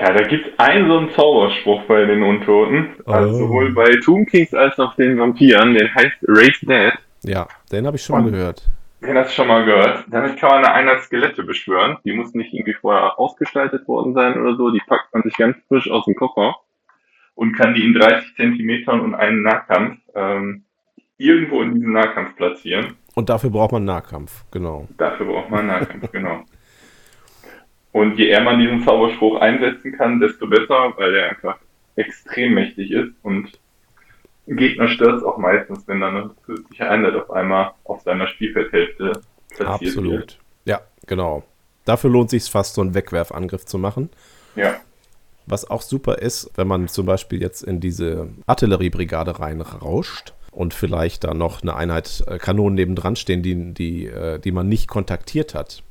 Ja, da gibt es einen so einen Zauberspruch bei den Untoten. Also oh. Also sowohl bei Tomb Kings als auch den Vampiren. Den heißt Raise Dead. Ja, den habe ich schon mal gehört. Den hast du schon mal gehört. Damit kann man eine Einheit Skelette beschwören. Die muss nicht irgendwie vorher ausgestaltet worden sein oder so. Die packt man sich ganz frisch aus dem Koffer und kann die in 30 Zentimetern und einen Nahkampf ähm, irgendwo in diesem Nahkampf platzieren. Und dafür braucht man Nahkampf, genau. Dafür braucht man Nahkampf, genau. Und je eher man diesen Zauberspruch einsetzen kann, desto besser, weil der einfach extrem mächtig ist und Gegner stört es auch meistens, wenn dann eine zusätzliche Einheit auf einmal auf seiner Spielfeldhälfte platziert Absolut. Wird. Ja, genau. Dafür lohnt sich fast, so einen Wegwerfangriff zu machen. Ja. Was auch super ist, wenn man zum Beispiel jetzt in diese Artilleriebrigade reinrauscht und vielleicht da noch eine Einheit äh, Kanonen nebendran stehen, die, die, äh, die man nicht kontaktiert hat.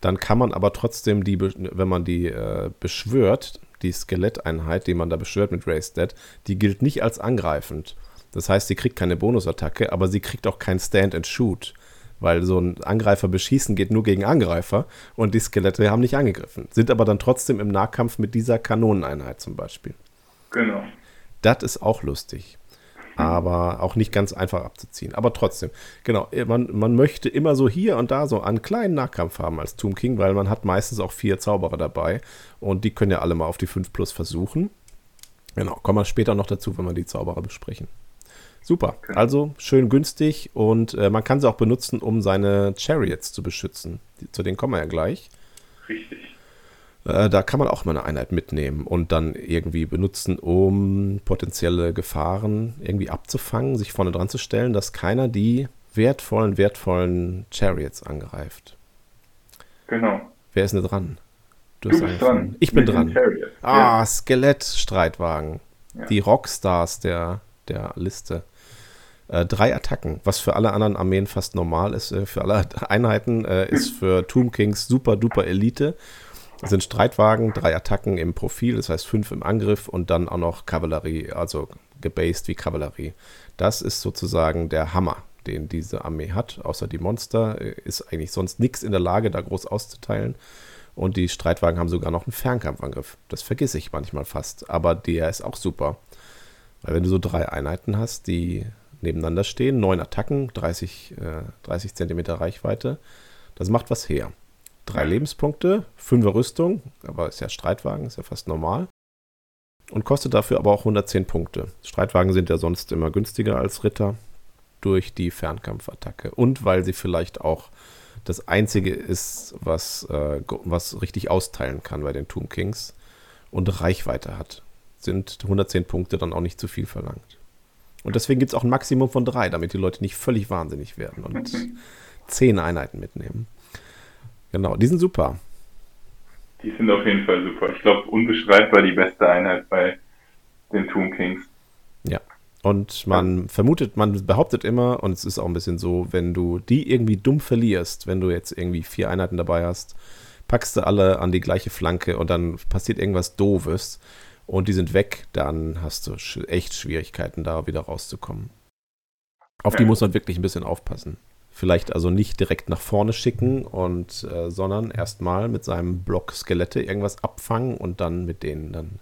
Dann kann man aber trotzdem die, wenn man die äh, beschwört, die Skeletteinheit, die man da beschwört mit Raised Dead, die gilt nicht als angreifend. Das heißt, sie kriegt keine Bonusattacke, aber sie kriegt auch kein Stand and Shoot. Weil so ein Angreifer beschießen geht nur gegen Angreifer und die Skelette haben nicht angegriffen. Sind aber dann trotzdem im Nahkampf mit dieser Kanoneneinheit zum Beispiel. Genau. Das ist auch lustig aber auch nicht ganz einfach abzuziehen. Aber trotzdem, genau, man, man möchte immer so hier und da so einen kleinen Nahkampf haben als Tomb King, weil man hat meistens auch vier Zauberer dabei und die können ja alle mal auf die 5 plus versuchen. Genau, kommen wir später noch dazu, wenn wir die Zauberer besprechen. Super, okay. also schön günstig und äh, man kann sie auch benutzen, um seine Chariots zu beschützen. Die, zu denen kommen wir ja gleich. Richtig. Äh, da kann man auch mal eine Einheit mitnehmen und dann irgendwie benutzen, um potenzielle Gefahren irgendwie abzufangen, sich vorne dran zu stellen, dass keiner die wertvollen, wertvollen Chariots angreift. Genau. Wer ist denn dran? Du, du bist dran. Ich bin dran. Ah, ja. Skelett-Streitwagen. Ja. Die Rockstars der, der Liste. Äh, drei Attacken, was für alle anderen Armeen fast normal ist, äh, für alle Einheiten, äh, ist für Tomb Kings super duper Elite es sind Streitwagen, drei Attacken im Profil, das heißt fünf im Angriff und dann auch noch Kavallerie, also gebased wie Kavallerie. Das ist sozusagen der Hammer, den diese Armee hat. Außer die Monster äh, ist eigentlich sonst nichts in der Lage, da groß auszuteilen. Und die Streitwagen haben sogar noch einen Fernkampfangriff. Das vergesse ich manchmal fast. Aber der ist auch super. Weil wenn du so drei Einheiten hast, die nebeneinander stehen, neun Attacken, 30, äh, 30 Zentimeter Reichweite, das macht was her drei Lebenspunkte, fünfer Rüstung, aber ist ja Streitwagen, ist ja fast normal. Und kostet dafür aber auch 110 Punkte. Streitwagen sind ja sonst immer günstiger als Ritter durch die Fernkampfattacke. Und weil sie vielleicht auch das einzige ist, was, äh, was richtig austeilen kann bei den Tomb Kings und Reichweite hat. Sind 110 Punkte dann auch nicht zu viel verlangt. Und deswegen gibt es auch ein Maximum von drei, damit die Leute nicht völlig wahnsinnig werden und zehn Einheiten mitnehmen. Genau, die sind super. Die sind auf jeden Fall super. Ich glaube, unbeschreibbar die beste Einheit bei den Tomb Kings. Ja. Und man vermutet, man behauptet immer, und es ist auch ein bisschen so, wenn du die irgendwie dumm verlierst, wenn du jetzt irgendwie vier Einheiten dabei hast, packst du alle an die gleiche Flanke und dann passiert irgendwas Doofes und die sind weg, dann hast du echt Schwierigkeiten, da wieder rauszukommen. Auf die muss man wirklich ein bisschen aufpassen vielleicht also nicht direkt nach vorne schicken und äh, sondern erstmal mit seinem Block Skelette irgendwas abfangen und dann mit denen dann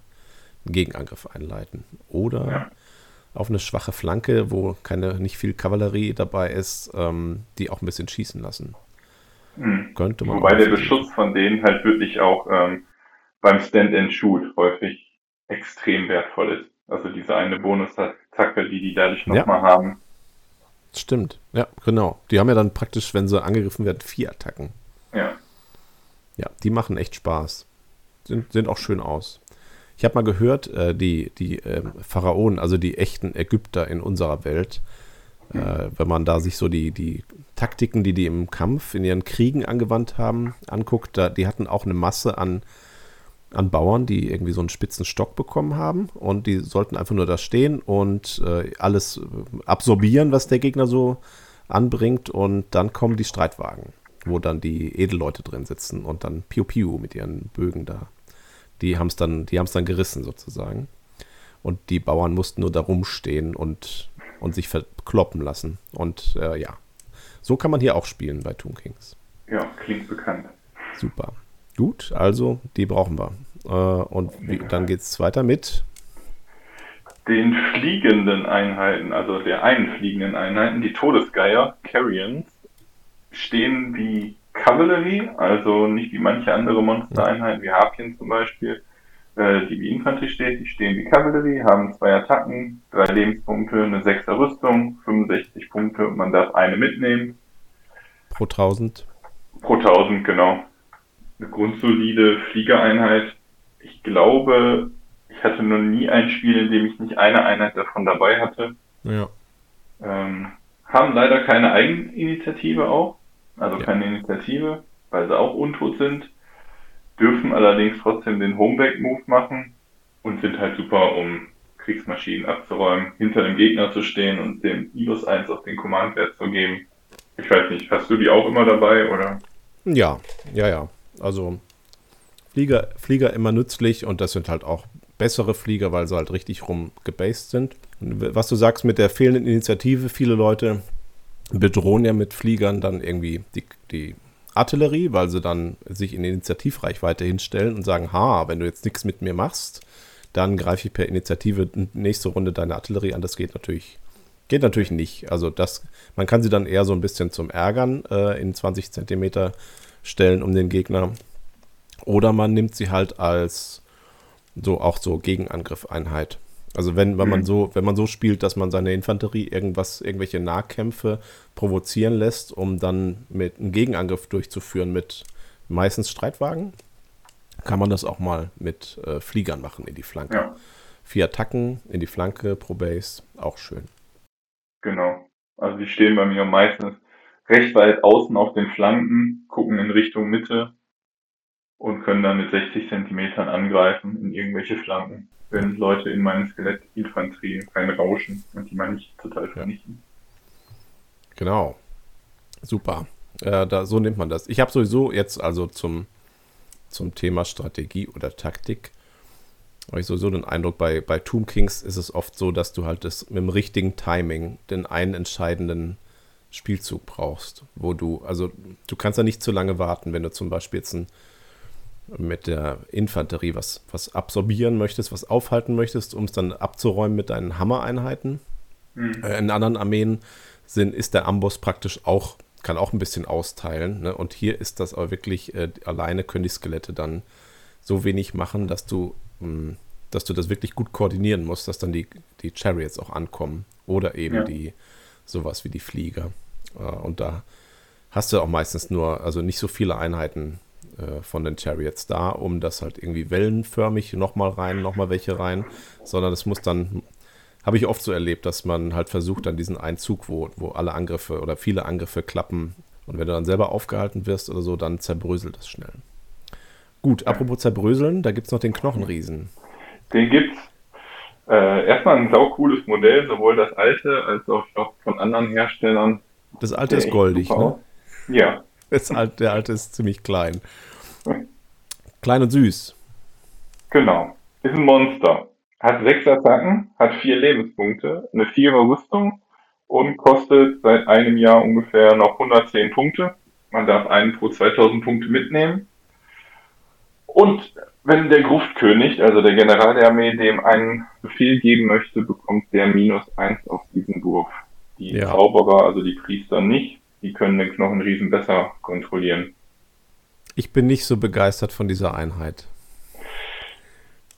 einen Gegenangriff einleiten. Oder ja. auf eine schwache Flanke, wo keine nicht viel Kavallerie dabei ist, ähm, die auch ein bisschen schießen lassen. Hm. Könnte man Wobei der Beschuss von denen halt wirklich auch ähm, beim Stand-and-Shoot häufig extrem wertvoll ist. Also diese eine Bonusattacke, die die dadurch nochmal ja. haben, Stimmt, ja, genau. Die haben ja dann praktisch, wenn sie angegriffen werden, vier Attacken. Ja. Ja, die machen echt Spaß. Sind, sind auch schön aus. Ich habe mal gehört, äh, die, die äh, Pharaonen, also die echten Ägypter in unserer Welt, äh, wenn man da sich so die, die Taktiken, die die im Kampf, in ihren Kriegen angewandt haben, anguckt, da, die hatten auch eine Masse an, an Bauern, die irgendwie so einen spitzen Stock bekommen haben und die sollten einfach nur da stehen und äh, alles absorbieren, was der Gegner so anbringt und dann kommen die Streitwagen, wo dann die Edelleute drin sitzen und dann Piu Piu mit ihren Bögen da. Die haben es dann, die haben es dann gerissen sozusagen. Und die Bauern mussten nur da rumstehen und, und sich verkloppen lassen. Und äh, ja, so kann man hier auch spielen bei Tomb Kings. Ja, klingt bekannt. Super. Gut, also die brauchen wir. Äh, und wie, dann geht es weiter mit den fliegenden Einheiten, also der einfliegenden Einheiten, die Todesgeier, Carrions, stehen wie Cavalry, also nicht wie manche andere Monstereinheiten, wie Harpien zum Beispiel, äh, die wie Infanterie steht, die stehen wie Cavalry, haben zwei Attacken, drei Lebenspunkte, eine sechster Rüstung, 65 Punkte man darf eine mitnehmen. Pro 1000? Pro 1000, genau. Eine grundsolide Fliegereinheit. Ich glaube, ich hatte noch nie ein Spiel, in dem ich nicht eine Einheit davon dabei hatte. Ja. Ähm, haben leider keine Eigeninitiative auch, also ja. keine Initiative, weil sie auch untot sind, dürfen allerdings trotzdem den Homeback-Move machen und sind halt super, um Kriegsmaschinen abzuräumen, hinter dem Gegner zu stehen und dem IBUS 1 auf den Command-Wert zu geben. Ich weiß nicht, hast du die auch immer dabei oder? Ja, ja, ja. Also Flieger, Flieger immer nützlich und das sind halt auch bessere Flieger, weil sie halt richtig rum gebased sind. Was du sagst mit der fehlenden Initiative, viele Leute bedrohen ja mit Fliegern dann irgendwie die, die Artillerie, weil sie dann sich in Initiativreichweite hinstellen und sagen, ha, wenn du jetzt nichts mit mir machst, dann greife ich per Initiative nächste Runde deine Artillerie an. Das geht natürlich, geht natürlich nicht. Also das, man kann sie dann eher so ein bisschen zum Ärgern äh, in 20 Zentimeter stellen um den Gegner. Oder man nimmt sie halt als so auch so Gegenangriffeinheit. Also wenn, wenn man mhm. so, wenn man so spielt, dass man seine Infanterie irgendwas, irgendwelche Nahkämpfe provozieren lässt, um dann mit einem Gegenangriff durchzuführen mit meistens Streitwagen, kann man das auch mal mit äh, Fliegern machen in die Flanke. Ja. Vier Attacken in die Flanke pro Base, auch schön. Genau. Also die stehen bei mir meistens recht weit außen auf den Flanken, gucken in Richtung Mitte und können dann mit 60 Zentimetern angreifen in irgendwelche Flanken, wenn Leute in meine Skelettinfanterie reinrauschen und die man nicht total vernichten. Genau. Super. Äh, da, so nimmt man das. Ich habe sowieso jetzt also zum, zum Thema Strategie oder Taktik, habe ich sowieso den Eindruck, bei, bei Tomb Kings ist es oft so, dass du halt das mit dem richtigen Timing den einen entscheidenden Spielzug brauchst, wo du, also du kannst ja nicht zu lange warten, wenn du zum Beispiel jetzt ein mit der Infanterie was, was absorbieren möchtest, was aufhalten möchtest, um es dann abzuräumen mit deinen Hammereinheiten. Mhm. Äh, in anderen Armeen sind, ist der Amboss praktisch auch, kann auch ein bisschen austeilen. Ne? Und hier ist das aber wirklich, äh, alleine können die Skelette dann so wenig machen, dass du, mh, hm, dass du das wirklich gut koordinieren musst, dass dann die, die Chariots auch ankommen. Oder eben ja. die, sowas wie die Flieger. Äh, und da hast du auch meistens nur, also nicht so viele Einheiten äh, von den Chariots da, um das halt irgendwie wellenförmig nochmal rein, nochmal welche rein, sondern es muss dann, habe ich oft so erlebt, dass man halt versucht, dann diesen Einzug, wo, wo alle Angriffe oder viele Angriffe klappen und wenn du dann selber aufgehalten wirst oder so, dann zerbröselt das schnell. Gut, apropos zerbröseln, da gibt es noch den Knochenriesen. Den gibt's. Äh, erstmal ein saucooles Modell, sowohl das alte als auch von anderen Herstellern. Das alte ist goldig, ne? Ja, Alt, der alte ist ziemlich klein. Klein und süß. Genau. Ist ein Monster. Hat sechs Attacken, hat vier Lebenspunkte, eine vierer Rüstung und kostet seit einem Jahr ungefähr noch 110 Punkte. Man darf einen pro 2000 Punkte mitnehmen. Und wenn der Gruftkönig, also der General der Armee, dem einen Befehl geben möchte, bekommt der minus eins auf diesen Wurf. Die ja. Zauberer, also die Priester nicht die können den Knochenriesen besser kontrollieren. Ich bin nicht so begeistert von dieser Einheit.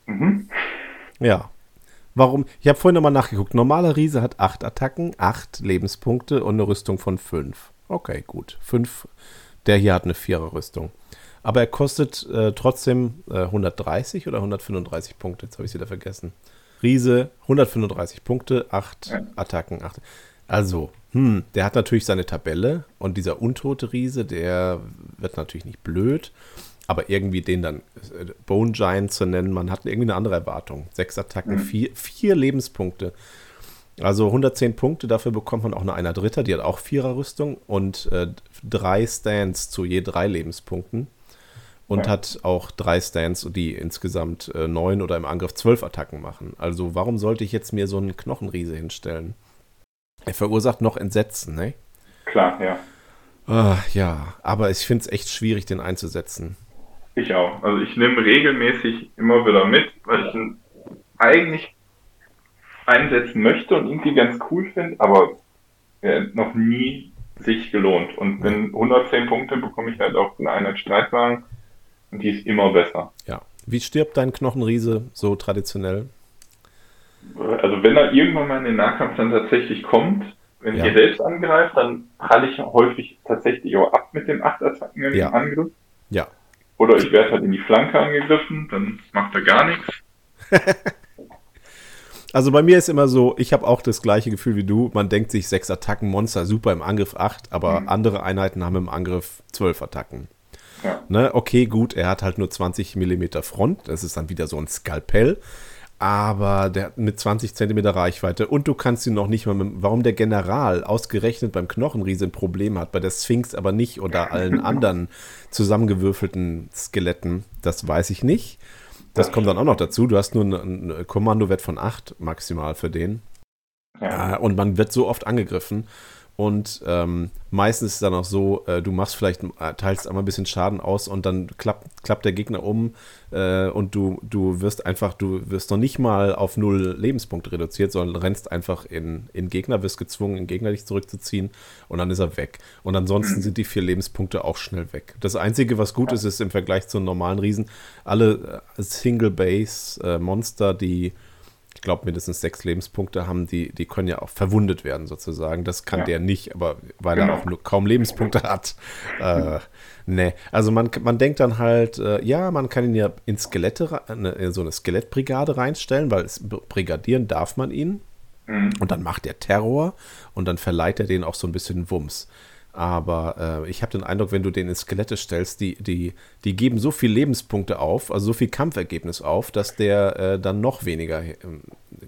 Mhm. Ja. Warum? Ich habe vorhin nochmal nachgeguckt. Normaler Riese hat 8 Attacken, 8 Lebenspunkte und eine Rüstung von 5. Okay, gut. 5. Der hier hat eine 4er Rüstung. Aber er kostet äh, trotzdem äh, 130 oder 135 Punkte. Jetzt habe ich es wieder vergessen. Riese, 135 Punkte, 8 ja. Attacken. 8. Also, hm, der hat natürlich seine Tabelle und dieser untote Riese, der wird natürlich nicht blöd. Aber irgendwie den dann äh, Bone Giant zu nennen, man hat irgendwie eine andere Erwartung. Sechs Attacken, mhm. vier, vier Lebenspunkte. Also 110 Punkte, dafür bekommt man auch eine einer Dritter, die hat auch Vierer-Rüstung und äh, drei Stands zu je drei Lebenspunkten. Und ja. hat auch drei Stands, die insgesamt äh, neun oder im Angriff zwölf Attacken machen. Also warum sollte ich jetzt mir so einen Knochenriese hinstellen? Er verursacht noch Entsetzen, ne? Klar, ja. Ah, ja, aber ich finde es echt schwierig, den einzusetzen. Ich auch. Also ich nehme regelmäßig immer wieder mit, weil ich ihn eigentlich einsetzen möchte und irgendwie ganz cool finde, aber er hat noch nie sich gelohnt. Und wenn 110 Punkte bekomme ich halt auch eine Einheit Streitwagen und die ist immer besser. Ja. Wie stirbt dein Knochenriese so traditionell? Also wenn er irgendwann mal in den Nahkampf dann tatsächlich kommt, wenn ja. ihr selbst angreift, dann pralle ich häufig tatsächlich auch ab mit den 8 Attacken im ja. Angriff. Ja. Oder ich werde halt in die Flanke angegriffen, dann macht er gar nichts. Also bei mir ist immer so, ich habe auch das gleiche Gefühl wie du. Man denkt sich, sechs Attacken, Monster, super im Angriff acht, aber mhm. andere Einheiten haben im Angriff zwölf Attacken. Ja. Ne, okay, gut, er hat halt nur 20 mm Front, das ist dann wieder so ein Skalpell, aber der hat mit 20 cm Reichweite und du kannst ihn noch nicht mal mit, warum der General ausgerechnet beim Knochenriese ein Problem hat, bei der Sphinx aber nicht oder allen anderen zusammengewürfelten Skeletten, das weiß ich nicht. Das kommt dann auch noch dazu. Du hast nur einen Kommandowert von 8 maximal für den. Ja. Äh, und man wird so oft angegriffen. Und ähm, meistens ist es dann auch so, äh, du machst vielleicht, äh, teilst einmal ein bisschen Schaden aus und dann klappt, klappt der Gegner um äh, und du, du wirst einfach, du wirst noch nicht mal auf null Lebenspunkte reduziert, sondern rennst einfach in, in Gegner, wirst gezwungen, in Gegner dich zurückzuziehen und dann ist er weg. Und ansonsten sind die vier Lebenspunkte auch schnell weg. Das Einzige, was gut ist, ist im Vergleich zu einem normalen Riesen, alle äh, Single-Base-Monster, äh, die glaube, mindestens sechs Lebenspunkte haben, die, die können ja auch verwundet werden sozusagen. Das kann ja. der nicht, aber weil genau. er auch nur kaum Lebenspunkte hat. Äh, ne, also man, man denkt dann halt, äh, ja, man kann ihn ja in Skelette, eine, so eine Skelettbrigade reinstellen, weil es, brigadieren darf man ihn. Mhm. Und dann macht er Terror und dann verleiht er den auch so ein bisschen Wumms. Aber äh, ich habe den Eindruck, wenn du den in Skelette stellst, die, die, die geben so viel Lebenspunkte auf, also so viel Kampfergebnis auf, dass der äh, dann noch weniger äh,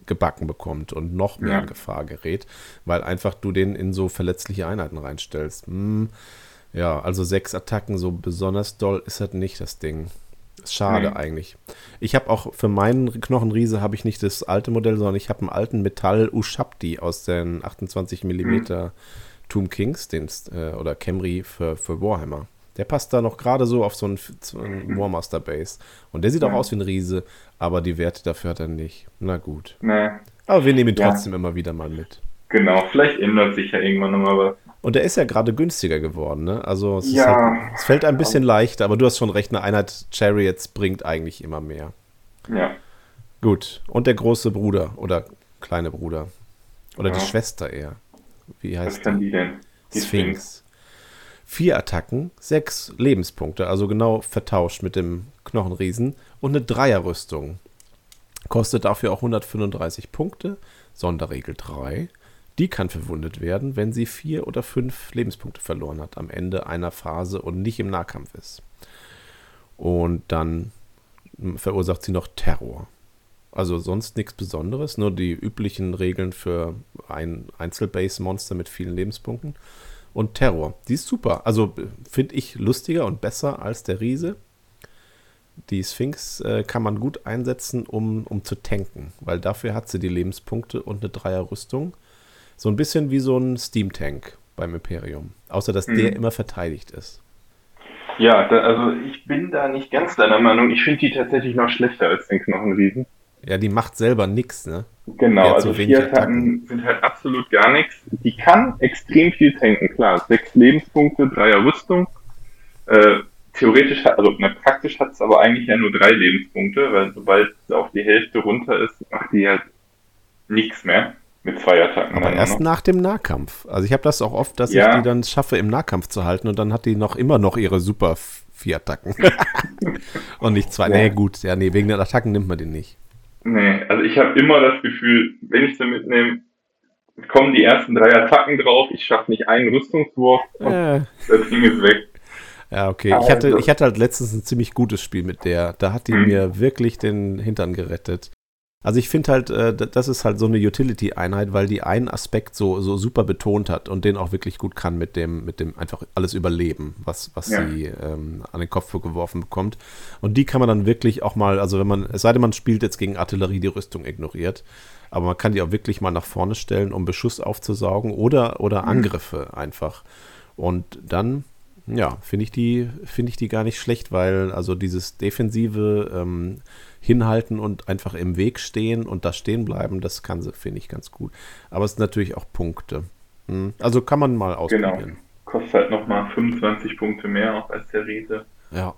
gebacken bekommt und noch mehr ja. in Gefahr gerät, weil einfach du den in so verletzliche Einheiten reinstellst. Hm, ja, also sechs Attacken, so besonders doll ist das nicht das Ding. Schade mhm. eigentlich. Ich habe auch für meinen Knochenriese habe ich nicht das alte Modell, sondern ich habe einen alten Metall Ushabti aus den 28 mm. Mhm Tomb Kings den, äh, oder Camry für, für Warhammer. Der passt da noch gerade so auf so einen, so einen Warmaster Base. Und der sieht auch aus wie ein Riese, aber die Werte dafür hat er nicht. Na gut. Nee. Aber wir nehmen ihn trotzdem ja. immer wieder mal mit. Genau, vielleicht ändert sich ja irgendwann nochmal was. Und der ist ja gerade günstiger geworden, ne? Also es, ja, halt, es fällt ein bisschen leichter, aber du hast schon recht, eine Einheit Chariots bringt eigentlich immer mehr. Ja. Gut. Und der große Bruder oder kleine Bruder. Oder ja. die Schwester eher. Wie heißt Was kann die denn? Die Sphinx. Vier Attacken, sechs Lebenspunkte, also genau vertauscht mit dem Knochenriesen und eine Dreierrüstung. Kostet dafür auch 135 Punkte, Sonderregel 3. Die kann verwundet werden, wenn sie vier oder fünf Lebenspunkte verloren hat am Ende einer Phase und nicht im Nahkampf ist. Und dann verursacht sie noch Terror. Also sonst nichts Besonderes, nur die üblichen Regeln für ein Einzelbase-Monster mit vielen Lebenspunkten. Und Terror, die ist super. Also finde ich lustiger und besser als der Riese. Die Sphinx äh, kann man gut einsetzen, um, um zu tanken, weil dafür hat sie die Lebenspunkte und eine Dreierrüstung. So ein bisschen wie so ein Steam-Tank beim Imperium. Außer, dass mhm. der immer verteidigt ist. Ja, da, also ich bin da nicht ganz deiner Meinung. Ich finde die tatsächlich noch schlechter als den Knochenriesen. Ja, die macht selber nichts, ne? Genau, also so vier Attacken sind halt absolut gar nichts. Die kann extrem viel tanken, klar. Sechs Lebenspunkte, Dreier Rüstung. Äh, theoretisch hat, also na, praktisch hat es aber eigentlich ja nur drei Lebenspunkte, weil sobald es auf die Hälfte runter ist, macht die halt nichts mehr mit zwei Attacken. Aber erst noch. nach dem Nahkampf. Also ich habe das auch oft, dass ja. ich die dann schaffe, im Nahkampf zu halten und dann hat die noch immer noch ihre super vier Attacken. und nicht zwei. Ja. Nee, gut. Ja, nee, wegen den Attacken nimmt man den nicht. Nee, also ich habe immer das Gefühl, wenn ich sie mitnehme, kommen die ersten drei Attacken drauf, ich schaffe nicht einen Rüstungswurf und äh. das Ding ist weg. Ja, okay. Ich hatte, also ich hatte halt letztens ein ziemlich gutes Spiel mit der. Da hat die mhm. mir wirklich den Hintern gerettet. Also ich finde halt, äh, das ist halt so eine Utility-Einheit, weil die einen Aspekt so, so super betont hat und den auch wirklich gut kann mit dem, mit dem einfach alles überleben, was, was ja. sie ähm, an den Kopf geworfen bekommt. Und die kann man dann wirklich auch mal, also wenn man, es sei denn, man spielt jetzt gegen Artillerie, die Rüstung ignoriert, aber man kann die auch wirklich mal nach vorne stellen, um Beschuss aufzusaugen oder, oder mhm. Angriffe einfach. Und dann ja, finde ich die, finde ich die gar nicht schlecht, weil also dieses defensive ähm, hinhalten und einfach im Weg stehen und da stehen bleiben, das kann sie, finde ich, ganz gut. Aber es sind natürlich auch Punkte. Hm. Also kann man mal ausprobieren. Genau. Kostet halt nochmal 25 Punkte mehr auch als der Riese. Ja.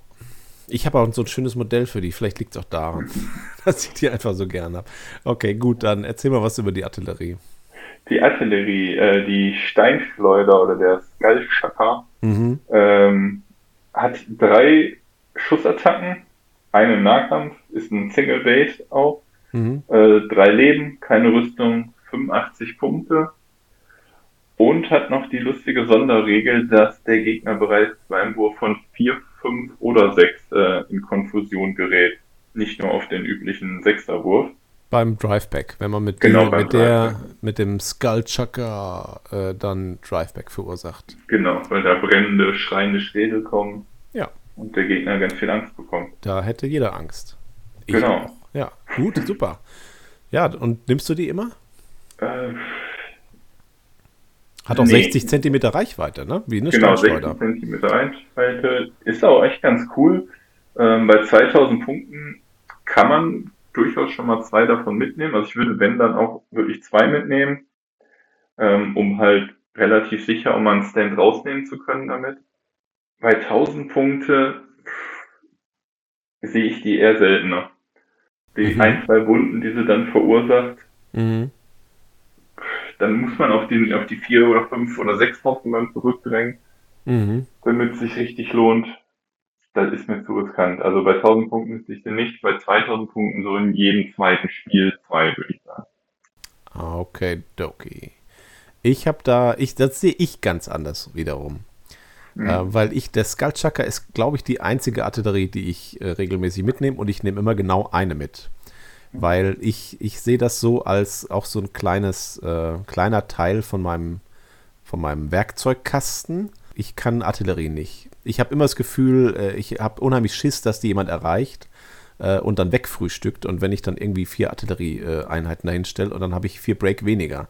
Ich habe auch so ein schönes Modell für die. Vielleicht liegt es auch daran, dass ich die einfach so gerne habe. Okay, gut, dann erzähl mal was über die Artillerie. Die Artillerie, äh, die Steinschleuder oder der Skalschacker mhm. ähm, hat drei Schussattacken eine im Nahkampf, ist ein Single Base auch. Mhm. Äh, drei Leben, keine Rüstung, 85 Punkte. Und hat noch die lustige Sonderregel, dass der Gegner bereits beim Wurf von 4, 5 oder 6 äh, in Konfusion gerät. Nicht nur auf den üblichen Sechserwurf. Beim Driveback, wenn man mit, genau, die, mit, der, mit dem Skullchucker äh, dann Driveback verursacht. Genau, weil da brennende, schreiende Schädel kommen. Ja und der Gegner ganz viel Angst bekommt. Da hätte jeder Angst. Ich genau. Auch. Ja, gut, super. Ja, und nimmst du die immer? Äh, Hat auch nee. 60 Zentimeter Reichweite, ne? Wie eine genau, 60 Zentimeter Reichweite. Ist auch echt ganz cool. Ähm, bei 2000 Punkten kann man durchaus schon mal zwei davon mitnehmen. Also ich würde, wenn, dann auch wirklich zwei mitnehmen, ähm, um halt relativ sicher, um einen Stand rausnehmen zu können damit bei 1000 Punkte sehe ich die eher seltener. Die mhm. ein, zwei Wunden, die sie dann verursacht, mhm. dann muss man auf die, auf die vier oder fünf oder sechs Wochen dann zurückdrängen, mhm. damit es sich richtig lohnt. Das ist mir zu riskant. Also bei 1000 Punkten ist sich nicht, bei 2000 Punkten so in jedem zweiten Spiel zwei, würde ich sagen. Ah, okay, doki. Ich habe da, ich, das sehe ich ganz anders wiederum. Mhm. Äh, weil ich, der Skullchucker ist, glaube ich, die einzige Artillerie, die ich äh, regelmäßig mitnehme und ich nehme immer genau eine mit. Weil ich, ich sehe das so als auch so ein kleines, äh, kleiner Teil von meinem, von meinem Werkzeugkasten. Ich kann Artillerie nicht. Ich habe immer das Gefühl, äh, ich habe unheimlich Schiss, dass die jemand erreicht äh, und dann wegfrühstückt. Und wenn ich dann irgendwie vier Artillerieeinheiten dahin stelle und dann habe ich vier Break weniger.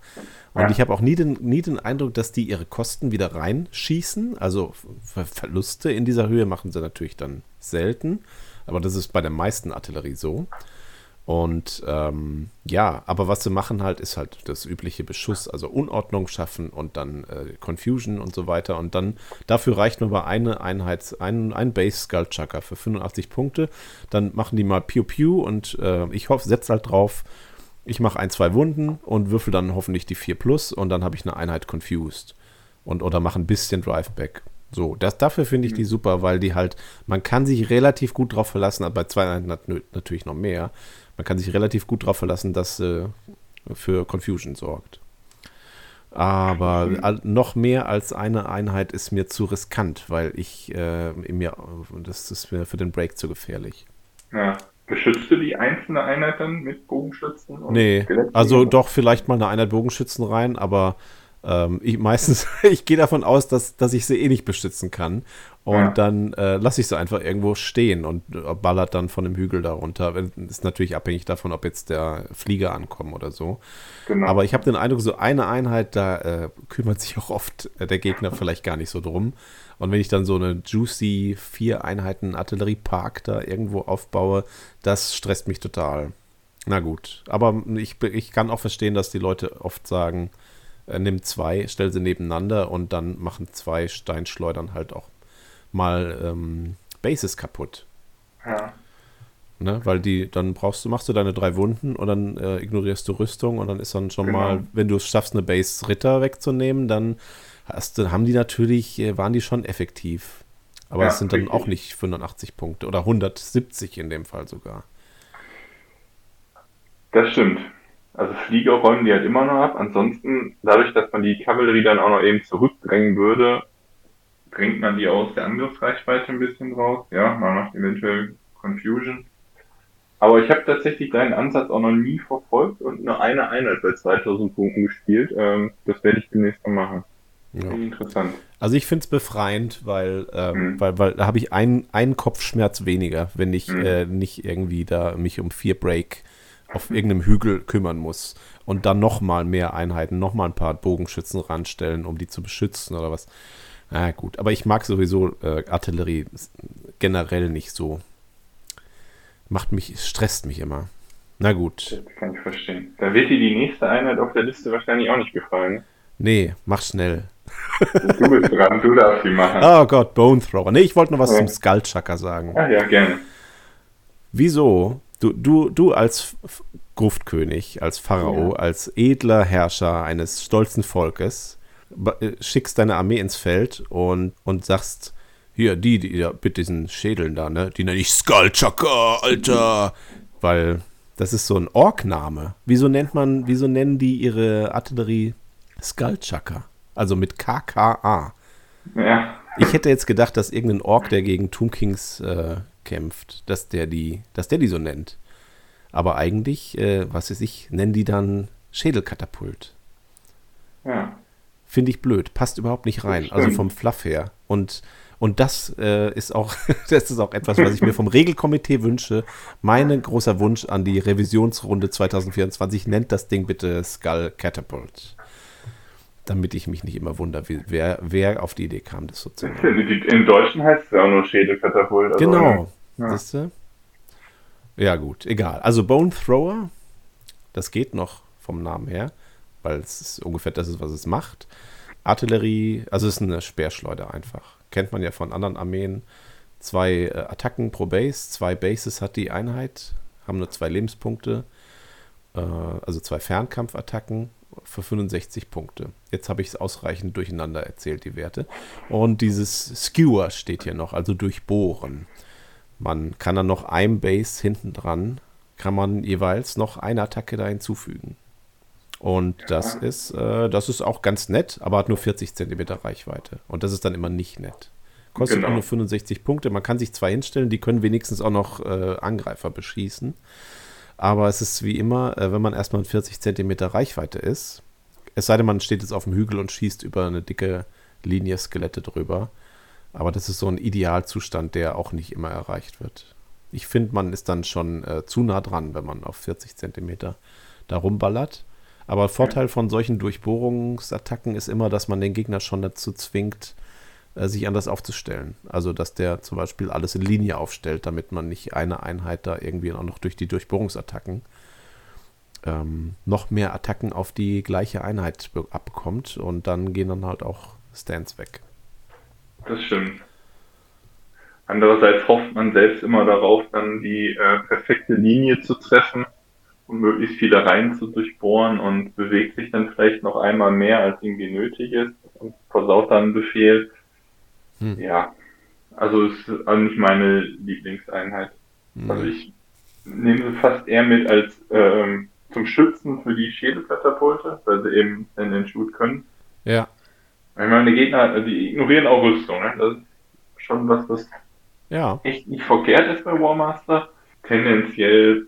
Und ja. ich habe auch nie den, nie den Eindruck, dass die ihre Kosten wieder reinschießen. Also Ver Verluste in dieser Höhe machen sie natürlich dann selten. Aber das ist bei der meisten Artillerie so. Und ähm, ja, aber was sie machen halt, ist halt das übliche Beschuss, also Unordnung schaffen und dann äh, Confusion und so weiter. Und dann dafür reicht nur bei eine Einheit, ein, ein Base Skull Chucker für 85 Punkte. Dann machen die mal Pew Pew und äh, ich hoffe, setze halt drauf, ich mache ein, zwei Wunden und würfel dann hoffentlich die 4 plus und dann habe ich eine Einheit confused. Und, oder mache ein bisschen Driveback. So, das, dafür finde ich die mhm. super, weil die halt, man kann sich relativ gut drauf verlassen, aber bei zwei Einheiten natürlich noch mehr. Man kann sich relativ gut drauf verlassen, dass äh, für Confusion sorgt. Aber noch mehr als eine Einheit ist mir zu riskant, weil ich äh, mir, das ist mir für den Break zu gefährlich. Ja. Beschützt du die einzelne Einheit dann mit Bogenschützen? nee, also doch vielleicht mal eine Einheit Bogenschützen rein, aber ähm, ich meistens, ich gehe davon aus, dass, dass ich sie eh nicht beschützen kann. Und ja. dann äh, lasse ich sie einfach irgendwo stehen und äh, ballert dann von dem Hügel darunter. Ist natürlich abhängig davon, ob jetzt der Flieger ankommt oder so. Genau. Aber ich habe den Eindruck, so eine Einheit, da äh, kümmert sich auch oft äh, der Gegner vielleicht gar nicht so drum. Und wenn ich dann so eine juicy vier Einheiten Artilleriepark da irgendwo aufbaue, das stresst mich total. Na gut, aber ich, ich kann auch verstehen, dass die Leute oft sagen, äh, nimm zwei, stell sie nebeneinander und dann machen zwei Steinschleudern halt auch mal ähm, Bases kaputt. Ja. Ne, weil die, dann brauchst du, machst du deine drei Wunden und dann äh, ignorierst du Rüstung und dann ist dann schon genau. mal, wenn du es schaffst, eine Base Ritter wegzunehmen, dann hast, haben die natürlich, äh, waren die schon effektiv. Aber es sind dann richtig. auch nicht 85 Punkte oder 170 in dem Fall sogar. Das stimmt. Also Flieger räumen die halt immer noch ab. Ansonsten, dadurch, dass man die Kavallerie dann auch noch eben zurückdrängen würde, bringt man die aus der Angriffsreichweite ein bisschen raus. Ja, man macht eventuell Confusion. Aber ich habe tatsächlich deinen Ansatz auch noch nie verfolgt und nur eine Einheit bei 2000 Punkten gespielt. Ähm, das werde ich demnächst mal machen. Ja. Interessant. Also ich finde es befreiend, weil, ähm, mhm. weil, weil da habe ich einen, einen Kopfschmerz weniger, wenn ich mhm. äh, nicht irgendwie da mich um vier Break auf irgendeinem Hügel kümmern muss und dann nochmal mehr Einheiten, nochmal ein paar Bogenschützen ranstellen, um die zu beschützen oder was. Na gut, aber ich mag sowieso äh, Artillerie generell nicht so. Macht mich, stresst mich immer. Na gut. Das kann ich verstehen. Da wird dir die nächste Einheit auf der Liste wahrscheinlich auch nicht gefallen. Nee, mach schnell. Du bist dran, du darfst sie machen. Oh Gott, Bone Thrower. Nee, ich wollte noch was ja. zum Skullchucker sagen. Ach ja, gerne. Wieso Du, du, du als Gruftkönig, als Pharao, ja. als edler Herrscher eines stolzen Volkes, schickst deine Armee ins Feld und, und sagst, hier, die, die da, mit diesen Schädeln da, ne, die nenne ich Skullchucker, Alter. Weil das ist so ein Ork-Name. Wieso nennt man, wieso nennen die ihre Artillerie Skullchucker? Also mit KKA. Ja. Ich hätte jetzt gedacht, dass irgendein Ork, der gegen Tomb Kings äh, kämpft, dass der die, dass der die so nennt. Aber eigentlich, äh, was weiß ich, nennen die dann Schädelkatapult. Ja. Finde ich blöd, passt überhaupt nicht rein, also vom Fluff her. Und, und das äh, ist auch, das ist auch etwas, was ich mir vom Regelkomitee wünsche. Mein großer Wunsch an die Revisionsrunde 2024, nennt das Ding bitte Skull Catapult damit ich mich nicht immer wundere, wer, wer auf die Idee kam, das so zu nennen. Im Deutschen heißt es ja auch nur Schädelkatapult. Also genau. Ja. ja, gut, egal. Also Bone Thrower, das geht noch vom Namen her, weil es ungefähr das ist, was es macht. Artillerie, also es ist eine Speerschleuder einfach. Kennt man ja von anderen Armeen. Zwei äh, Attacken pro Base, zwei Bases hat die Einheit, haben nur zwei Lebenspunkte, äh, also zwei Fernkampfattacken für 65 Punkte. Jetzt habe ich es ausreichend durcheinander erzählt, die Werte. Und dieses Skewer steht hier noch, also durchbohren. Man kann dann noch ein Base hinten dran, kann man jeweils noch eine Attacke da hinzufügen. Und das ist, äh, das ist auch ganz nett, aber hat nur 40 cm Reichweite. Und das ist dann immer nicht nett. Kostet genau. nur 65 Punkte. Man kann sich zwei hinstellen, die können wenigstens auch noch äh, Angreifer beschießen. Aber es ist wie immer, äh, wenn man erstmal in 40 Zentimeter Reichweite ist, es sei denn, man steht jetzt auf dem Hügel und schießt über eine dicke Linie Skelette drüber. Aber das ist so ein Idealzustand, der auch nicht immer erreicht wird. Ich finde, man ist dann schon äh, zu nah dran, wenn man auf 40 Zentimeter da rumballert. Aber Vorteil von solchen Durchbohrungsattacken ist immer, dass man den Gegner schon dazu zwingt, äh, sich anders aufzustellen. Also, dass der zum Beispiel alles in Linie aufstellt, damit man nicht eine Einheit da irgendwie auch noch durch die Durchbohrungsattacken ähm, noch mehr Attacken auf die gleiche Einheit abbekommt und dann gehen dann halt auch Stands weg. Das stimmt. Andererseits hofft man selbst immer darauf, dann die äh, perfekte Linie zu treffen und möglichst viele Reihen zu durchbohren und bewegt sich dann vielleicht noch einmal mehr, als irgendwie nötig ist und versaut dann einen Befehl. Hm. Ja, also es ist auch nicht meine Lieblingseinheit. Hm. Also ich nehme sie fast eher mit als ähm, zum Schützen für die Schädelkatapulte, weil sie eben in den Shoot können. Ja. Ich meine, die Gegner, also die ignorieren auch Rüstung, ne? Das ist schon was, was ja. echt nicht verkehrt ist bei Warmaster. Tendenziell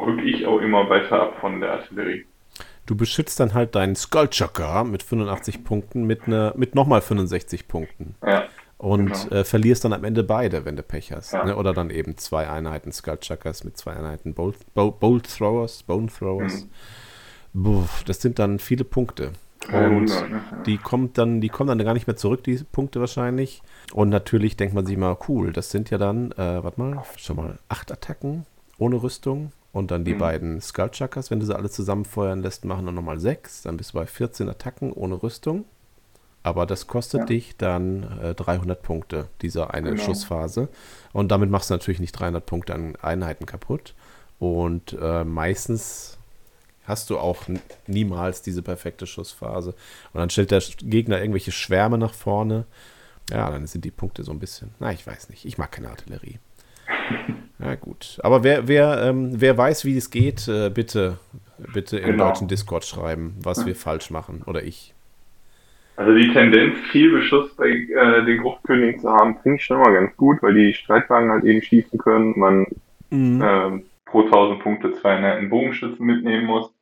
rücke ich auch immer weiter ab von der Artillerie. Du beschützt dann halt deinen Skullchucker mit 85 Punkten mit, ne, mit nochmal 65 Punkten. Ja. Und genau. äh, verlierst dann am Ende beide, wenn du Pech hast. Ja. Ne? Oder dann eben zwei Einheiten Skullchuckers mit zwei Einheiten Bolt, Bolt Throwers, Bone Throwers. Mhm. Puh, das sind dann viele Punkte. Und ne? die kommt dann, die kommen dann gar nicht mehr zurück, die Punkte wahrscheinlich. Und natürlich denkt man sich mal, cool, das sind ja dann, äh, warte mal, schon mal acht Attacken ohne Rüstung. Und dann die mhm. beiden Skullchuckers, wenn du sie alle zusammenfeuern lässt, machen dann nochmal sechs. Dann bist du bei 14 Attacken ohne Rüstung. Aber das kostet ja. dich dann äh, 300 Punkte, dieser eine genau. Schussphase. Und damit machst du natürlich nicht 300 Punkte an Einheiten kaputt. Und äh, meistens hast du auch niemals diese perfekte Schussphase. Und dann stellt der Gegner irgendwelche Schwärme nach vorne Ja, dann sind die Punkte so ein bisschen. Na, ich weiß nicht. Ich mag keine Artillerie. Ja, gut. Aber wer, wer, ähm, wer weiß, wie es geht, äh, bitte, bitte im Genau. deutschen Discord schreiben, was wir falsch machen. Oder ich. Also die Tendenz, viel Beschuss bei äh, den Gruftkönigen zu haben, finde ich schon immer ganz gut, weil die Streitwagen halt eben schießen können, man Mhm. ähm, pro 1000 Punkte zwei netten Bogenschützen mitnehmen muss.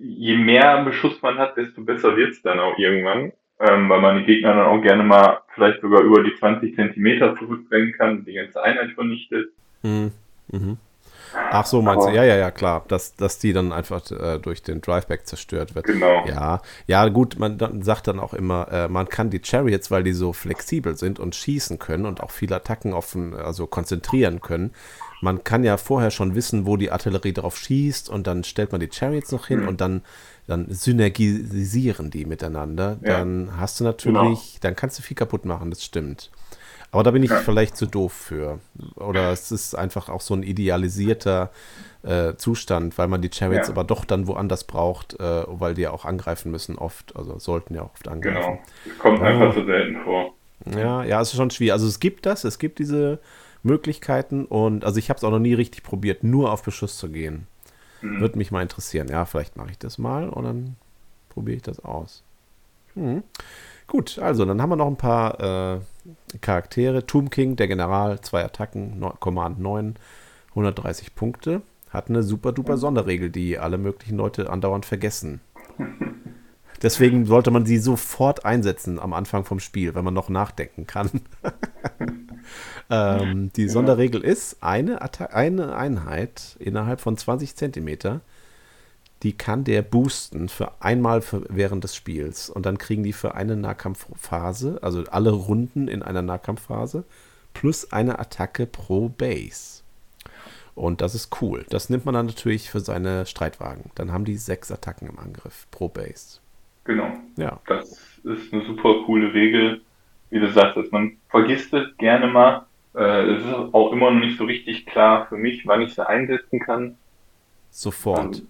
Je mehr Beschuss man hat, desto besser wird's dann auch irgendwann, ähm, weil man die Gegner dann auch gerne mal vielleicht sogar über die 20 Zentimeter zurückdrängen kann, die ganze Einheit vernichtet. Mhm. Mhm. Ach so, meinst du? Aber- Ja, ja, ja, klar. Dass, dass die dann einfach äh, durch den Driveback zerstört wird. Genau. Ja, ja, gut, man dann, sagt dann auch immer, äh, man kann die Chariots, weil die so flexibel sind und schießen können und auch viele Attacken offen, also konzentrieren können. Man kann ja vorher schon wissen, wo die Artillerie drauf schießt und dann stellt man die Chariots noch hin Mhm. und dann, dann synergisieren die miteinander. Ja. Dann hast du natürlich, dann kannst du viel kaputt machen, das stimmt. Aber da bin ich Ja. vielleicht zu doof für. Oder es ist einfach auch so ein idealisierter äh, Zustand, weil man die Chariots Ja. aber doch dann woanders braucht, äh, weil die ja auch angreifen müssen oft, also sollten ja auch oft angreifen. Genau. Das kommt einfach zu selten vor. Ja, ja, es ist schon schwierig. Also es gibt das, es gibt diese Möglichkeiten und also ich habe es auch noch nie richtig probiert, nur auf Beschuss zu gehen. Mhm. Würde mich mal interessieren. Ja, vielleicht mache ich das mal und dann probiere ich das aus. Hm. Gut, also dann haben wir noch ein paar äh, Charaktere. Tomb King, der General, zwei Attacken, neu- Command 9, 130 Punkte. Hat eine super duper Sonderregel, die alle möglichen Leute andauernd vergessen. Deswegen sollte man sie sofort einsetzen am Anfang vom Spiel, wenn man noch nachdenken kann. ähm, die Sonderregel ist, eine, Atta eine Einheit innerhalb von 20 Zentimeter, die kann der boosten für einmal für, während des Spiels. Und dann kriegen die für eine Nahkampfphase, also alle Runden in einer Nahkampfphase, plus eine Attacke pro Base. Und das ist cool. Das nimmt man dann natürlich für seine Streitwagen. Dann haben die sechs Attacken im Angriff pro Base. Genau. Ja. Das ist eine super coole Regel. Wie du sagtest, man vergisst es gerne mal. Äh, Es ist auch immer noch nicht so richtig klar für mich, wann ich sie einsetzen kann. Sofort.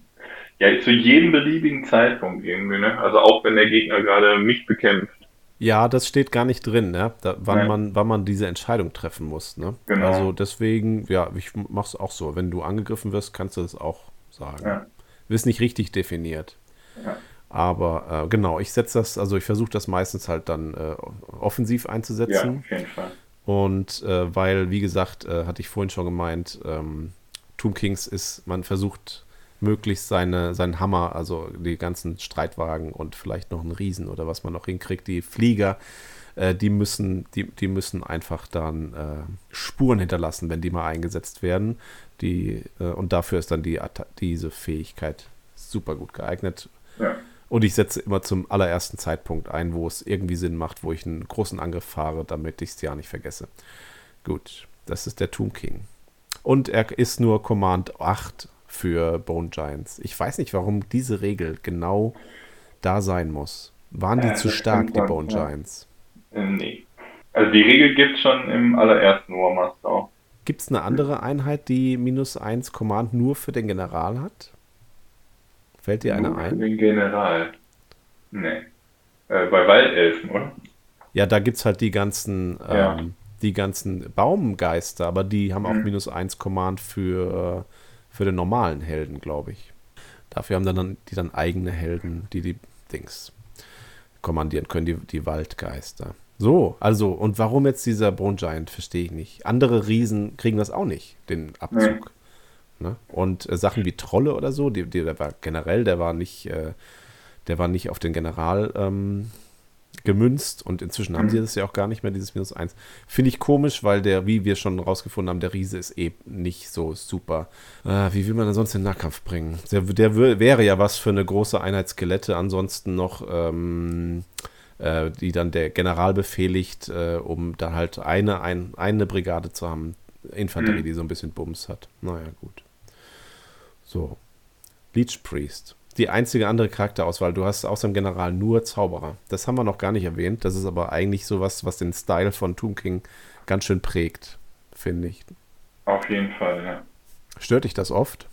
Ja, zu jedem beliebigen Zeitpunkt irgendwie, ne? Also auch wenn der Gegner gerade mich bekämpft. Ja, das steht gar nicht drin, ne? Da, wann, Nein. man, wann man diese Entscheidung treffen muss. Ne? Genau. Also deswegen, ja, ich mach's auch so. Wenn du angegriffen wirst, kannst du das auch sagen. Ja. Ist nicht richtig definiert. Ja. Aber äh, genau, ich setze das, also ich versuche das meistens halt dann äh, offensiv Ja, einzusetzen. auf jeden Fall. Und äh, weil, wie gesagt, äh, hatte ich vorhin schon gemeint, ähm, Tomb Kings ist, man versucht möglichst seine, seinen Hammer, also die ganzen Streitwagen und vielleicht noch einen Riesen oder was man noch hinkriegt, die Flieger, äh, die müssen, die, die müssen einfach dann äh, Spuren hinterlassen, wenn die mal eingesetzt werden. Die, äh, und dafür ist dann die, diese Fähigkeit super gut geeignet. Ja. Und ich setze immer zum allerersten Zeitpunkt ein, wo es irgendwie Sinn macht, wo ich einen großen Angriff fahre, damit ich es ja nicht vergesse. Gut, das ist der Tomb King. Und er ist nur Command 8 für Bone Giants. Ich weiß nicht, warum diese Regel genau da sein muss. Waren die Ja, zu stark, die sein, Bone ja. Giants? Ähm, nee. Also die Regel gibt schon im allerersten Warmaster auch. Gibt es eine andere Einheit, die minus 1 Command nur für den General hat? Fällt dir eine Nur für ein? Den General. Nee. Äh, bei Waldelfen, oder? Ja, da gibt es halt die ganzen, Ja. ähm, die ganzen Baumgeister, aber die haben auch Mhm. minus 1 Command für, äh, für den normalen Helden, glaube ich. Dafür haben dann die dann eigene Helden, die die Dings kommandieren können, die, die Waldgeister. So, also, und warum jetzt dieser Bone Giant, verstehe ich nicht. Andere Riesen kriegen das auch nicht, den Abzug. Ne? Und äh, Sachen wie Trolle oder so, die, die, der war generell, der war nicht, äh, der war nicht auf den General ähm, gemünzt und inzwischen haben Mhm. sie das ja auch gar nicht mehr, dieses Minus 1. Finde ich komisch, weil der, wie wir schon rausgefunden haben, der Riese ist eben nicht so super. Äh, wie will man denn sonst den Nahkampf bringen? Der, der wär- wäre ja was für eine große Einheit Skelette, ansonsten noch, ähm, äh, die dann der General befehligt, äh, um dann halt eine, ein, eine Brigade zu haben. Infanterie, Mhm. die so ein bisschen Bums hat. Naja, gut. So. Leech Priest. Die einzige andere Charakterauswahl. Du hast außer dem General nur Zauberer. Das haben wir noch gar nicht erwähnt. Das ist aber eigentlich sowas, was den Style von Tomb King ganz schön prägt, finde ich. Auf jeden Fall, ja. Stört dich das oft?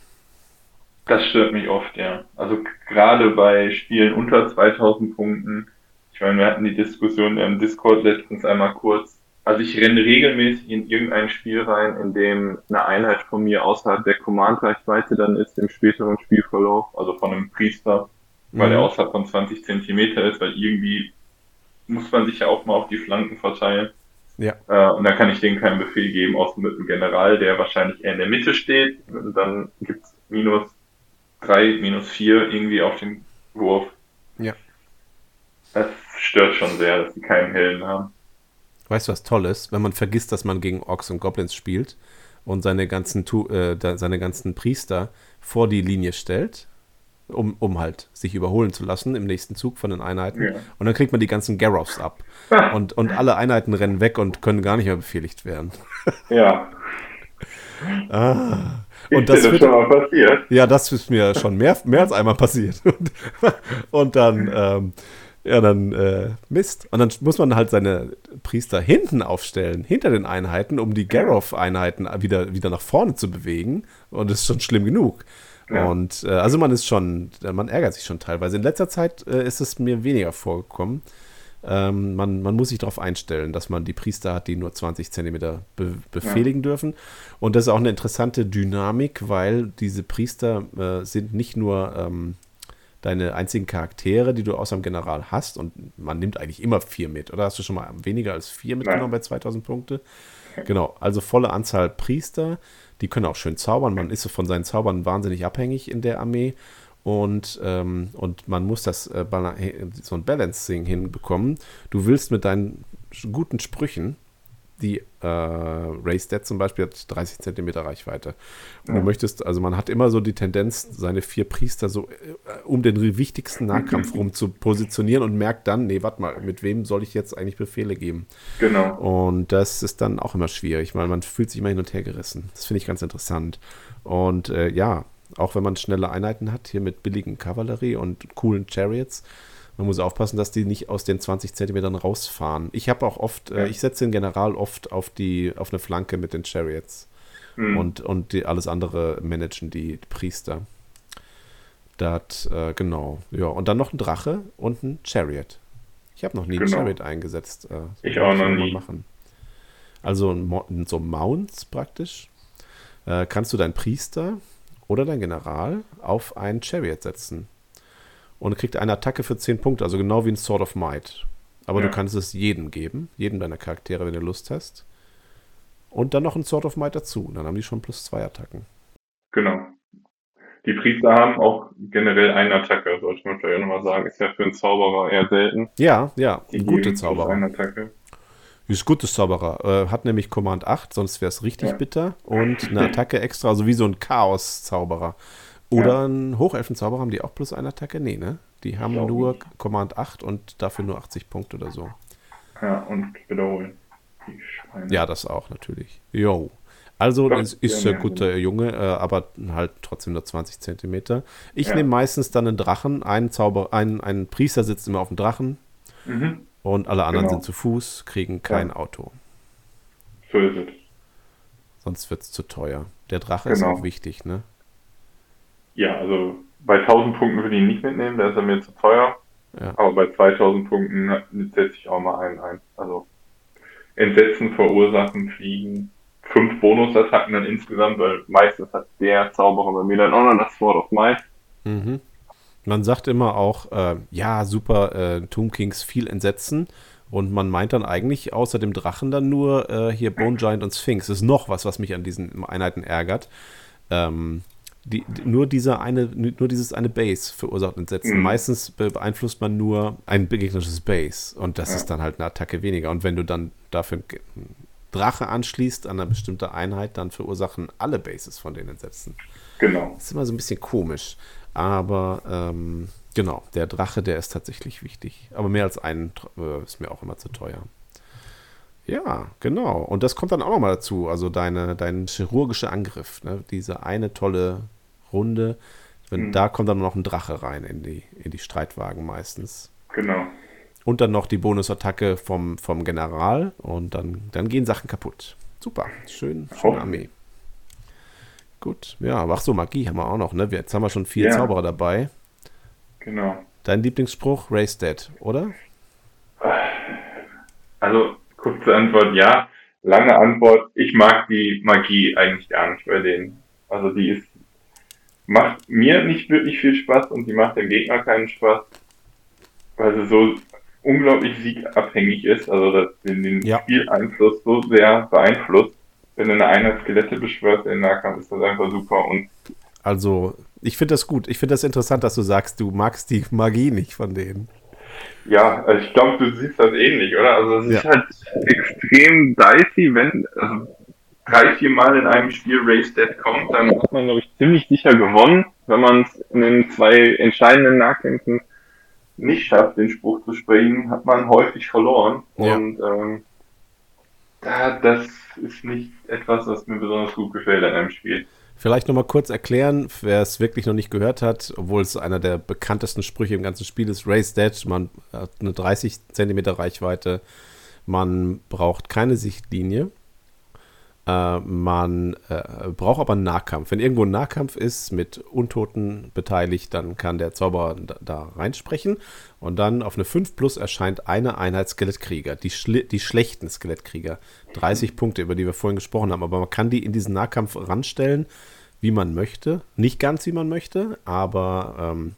Das stört mich oft, ja. Also gerade bei Spielen unter 2000 Punkten Ich meine, wir hatten die Diskussion im Discord letztens einmal kurz. Also ich renne regelmäßig in irgendein Spiel rein, in dem eine Einheit von mir außerhalb der Command-Reichweite dann ist im späteren Spielverlauf, also von einem Priester, weil mhm. er außerhalb von 20 Zentimeter ist, weil irgendwie muss man sich ja auch mal auf die Flanken verteilen. Ja. Äh, und dann kann ich denen keinen Befehl geben, außer mit dem General, der wahrscheinlich eher in der Mitte steht. Und dann gibt's minus drei, minus vier irgendwie auf den Wurf. Ja. Das stört schon sehr, dass die keinen Helden haben. Weißt du, was toll ist? Wenn man vergisst, dass man gegen Orks und Goblins spielt und seine ganzen, äh, seine ganzen Priester vor die Linie stellt, um, um halt sich überholen zu lassen im nächsten Zug von den Einheiten. Ja. Und dann kriegt man die ganzen Garrows ab. und, und alle Einheiten rennen weg und können gar nicht mehr befehligt werden. Ja. ah. Und das, das wird, schon mal passiert. Ja, das ist mir schon mehr, mehr als einmal passiert. Und, und dann, ähm, ja, dann äh, Mist. Und dann muss man halt seine Priester hinten aufstellen, hinter den Einheiten, um die Garrow-Einheiten wieder, wieder nach vorne zu bewegen. Und das ist schon schlimm genug. Ja. Und äh, also man ist schon, man ärgert sich schon teilweise. In letzter Zeit äh, ist es mir weniger vorgekommen. Ähm, man, man muss sich darauf einstellen, dass man die Priester hat, die nur 20 Zentimeter be befehligen ja. dürfen. Und das ist auch eine interessante Dynamik, weil diese Priester äh, sind nicht nur ähm, deine einzigen Charaktere, die du außer dem General hast. Und man nimmt eigentlich immer vier mit. Oder hast du schon mal weniger als vier mitgenommen Nein. bei 2000 Punkte? Genau, also volle Anzahl Priester. Die können auch schön zaubern. Man ist von seinen Zaubern wahnsinnig abhängig in der Armee. Und, ähm, und man muss das äh, so ein Balancing hinbekommen. Du willst mit deinen guten Sprüchen die äh, Race Dead zum Beispiel hat 30 Zentimeter Reichweite. Und ja. du möchtest, also man hat immer so die Tendenz, seine vier Priester so äh, um den wichtigsten Nahkampf rum zu positionieren und merkt dann, nee, warte mal, mit wem soll ich jetzt eigentlich Befehle geben? Genau. Und das ist dann auch immer schwierig, weil man fühlt sich immer hin und her gerissen. Das finde ich ganz interessant. Und äh, ja, auch wenn man schnelle Einheiten hat, hier mit billigen Kavallerie und coolen Chariots, man muss aufpassen, dass die nicht aus den 20 Zentimetern rausfahren. Ich habe auch oft, äh, ich setze den General oft auf die, auf eine Flanke mit den Chariots. Mhm. Und, und die, alles andere managen die Priester. Das, äh, genau. Ja, und dann noch ein Drache und ein Chariot. Ich habe noch nie genau. ein Chariot eingesetzt. Äh, ich auch noch nie. Machen. Also so Mounts praktisch. Äh, kannst du deinen Priester oder deinen General auf ein Chariot setzen und kriegt eine Attacke für 10 Punkte, also genau wie ein Sword of Might. Aber ja. du kannst es jedem geben, jedem deiner Charaktere, wenn du Lust hast. Und dann noch ein Sword of Might dazu. Dann haben die schon plus zwei Attacken. Genau. Die Priester haben auch generell eine Attacke, sollte man vielleicht auch nochmal sagen. Ist ja für einen Zauberer eher selten. Ja, ja, die gute Zauberer. Eine Attacke. Ist gutes Zauberer. Äh, hat nämlich Command 8, sonst wäre es richtig ja. bitter. Und eine Attacke extra, also wie so ein Chaos-Zauberer. Oder ja. ein Hochelfenzauber haben die auch plus eine Attacke? Nee, ne? Die haben nur nicht. Command 8 und dafür nur 80 Punkte oder so. Ja, und wiederholen. Ja, das auch natürlich. Jo. Also, es ist ein guter Junge, äh, aber halt trotzdem nur 20 Zentimeter. Ich ja. nehme meistens dann einen Drachen. Ein, Zauber, ein, ein Priester sitzt immer auf dem Drachen. Mhm. Und alle anderen genau. sind zu Fuß, kriegen kein ja. Auto. So ist es. Sonst wird es zu teuer. Der Drache genau. ist auch wichtig, ne? Ja, also bei 1000 Punkten würde ich ihn nicht mitnehmen, da ist er mir zu teuer. Ja. Aber bei 2000 Punkten setze ich auch mal einen ein. Also Entsetzen verursachen, fliegen, fünf Bonusattacken dann insgesamt, weil meistens hat der Zauberer bei mir dann auch noch das Sword of Might. Mhm. Man sagt immer auch, äh, ja, super, äh, Tomb Kings viel Entsetzen. Und man meint dann eigentlich außer dem Drachen dann nur äh, hier Bone Giant und Sphinx. Das ist noch was, was mich an diesen Einheiten ärgert. Ähm, die, nur, diese eine, nur dieses eine Base verursacht Entsetzen. Mhm. Meistens beeinflusst man nur ein gegnerisches Base und das ja. ist dann halt eine Attacke weniger. Und wenn du dann dafür einen Drache anschließt an eine bestimmte Einheit, dann verursachen alle Bases von den Entsetzen. Genau. Das ist immer so ein bisschen komisch. Aber ähm, genau, der Drache, der ist tatsächlich wichtig. Aber mehr als einen äh, ist mir auch immer zu teuer. Ja, genau. Und das kommt dann auch nochmal dazu. Also deine, dein chirurgischer Angriff, ne? diese eine tolle Runde. Wenn, mhm. Da kommt dann noch ein Drache rein in die, in die Streitwagen meistens. Genau. Und dann noch die Bonusattacke vom, vom General und dann, dann gehen Sachen kaputt. Super, schön, schöne Armee. Gut, ja, aber ach so, Magie haben wir auch noch, ne? Jetzt haben wir schon vier ja. Zauberer dabei. Genau. Dein Lieblingsspruch, Race Dead, oder? Also kurze Antwort ja, lange Antwort, ich mag die Magie eigentlich gar nicht bei denen. Also die ist macht mir nicht wirklich viel Spaß und die macht dem Gegner keinen Spaß, weil sie so unglaublich siegabhängig ist, also das den, den ja. Spieleinfluss so sehr beeinflusst. Wenn du eine Einheit Skelette beschwörst in Nahkampf, ist das einfach super und also, ich finde das gut. Ich finde das interessant, dass du sagst, du magst die Magie nicht von denen. Ja, also ich glaube, du siehst das ähnlich, oder? Also es ja. ist halt extrem dicey, wenn also drei, vier Mal in einem Spiel Race Dead kommt, dann hat man, glaube ich, ziemlich sicher gewonnen. Wenn man es in den zwei entscheidenden Nahkämpfen nicht schafft, den Spruch zu springen, hat man häufig verloren. Ja. Und ähm, da, das ist nicht etwas, was mir besonders gut gefällt an einem Spiel. Vielleicht nochmal kurz erklären, wer es wirklich noch nicht gehört hat, obwohl es einer der bekanntesten Sprüche im ganzen Spiel ist. Race Dead, man hat eine 30 cm Reichweite, man braucht keine Sichtlinie, äh, man äh, braucht aber einen Nahkampf. Wenn irgendwo ein Nahkampf ist, mit Untoten beteiligt, dann kann der Zauberer da, da reinsprechen. Und dann auf eine 5 plus erscheint eine Einheit Skelettkrieger, die, die schlechten Skelettkrieger. 30 Punkte, über die wir vorhin gesprochen haben. Aber man kann die in diesen Nahkampf ranstellen, wie man möchte. Nicht ganz, wie man möchte, aber ähm,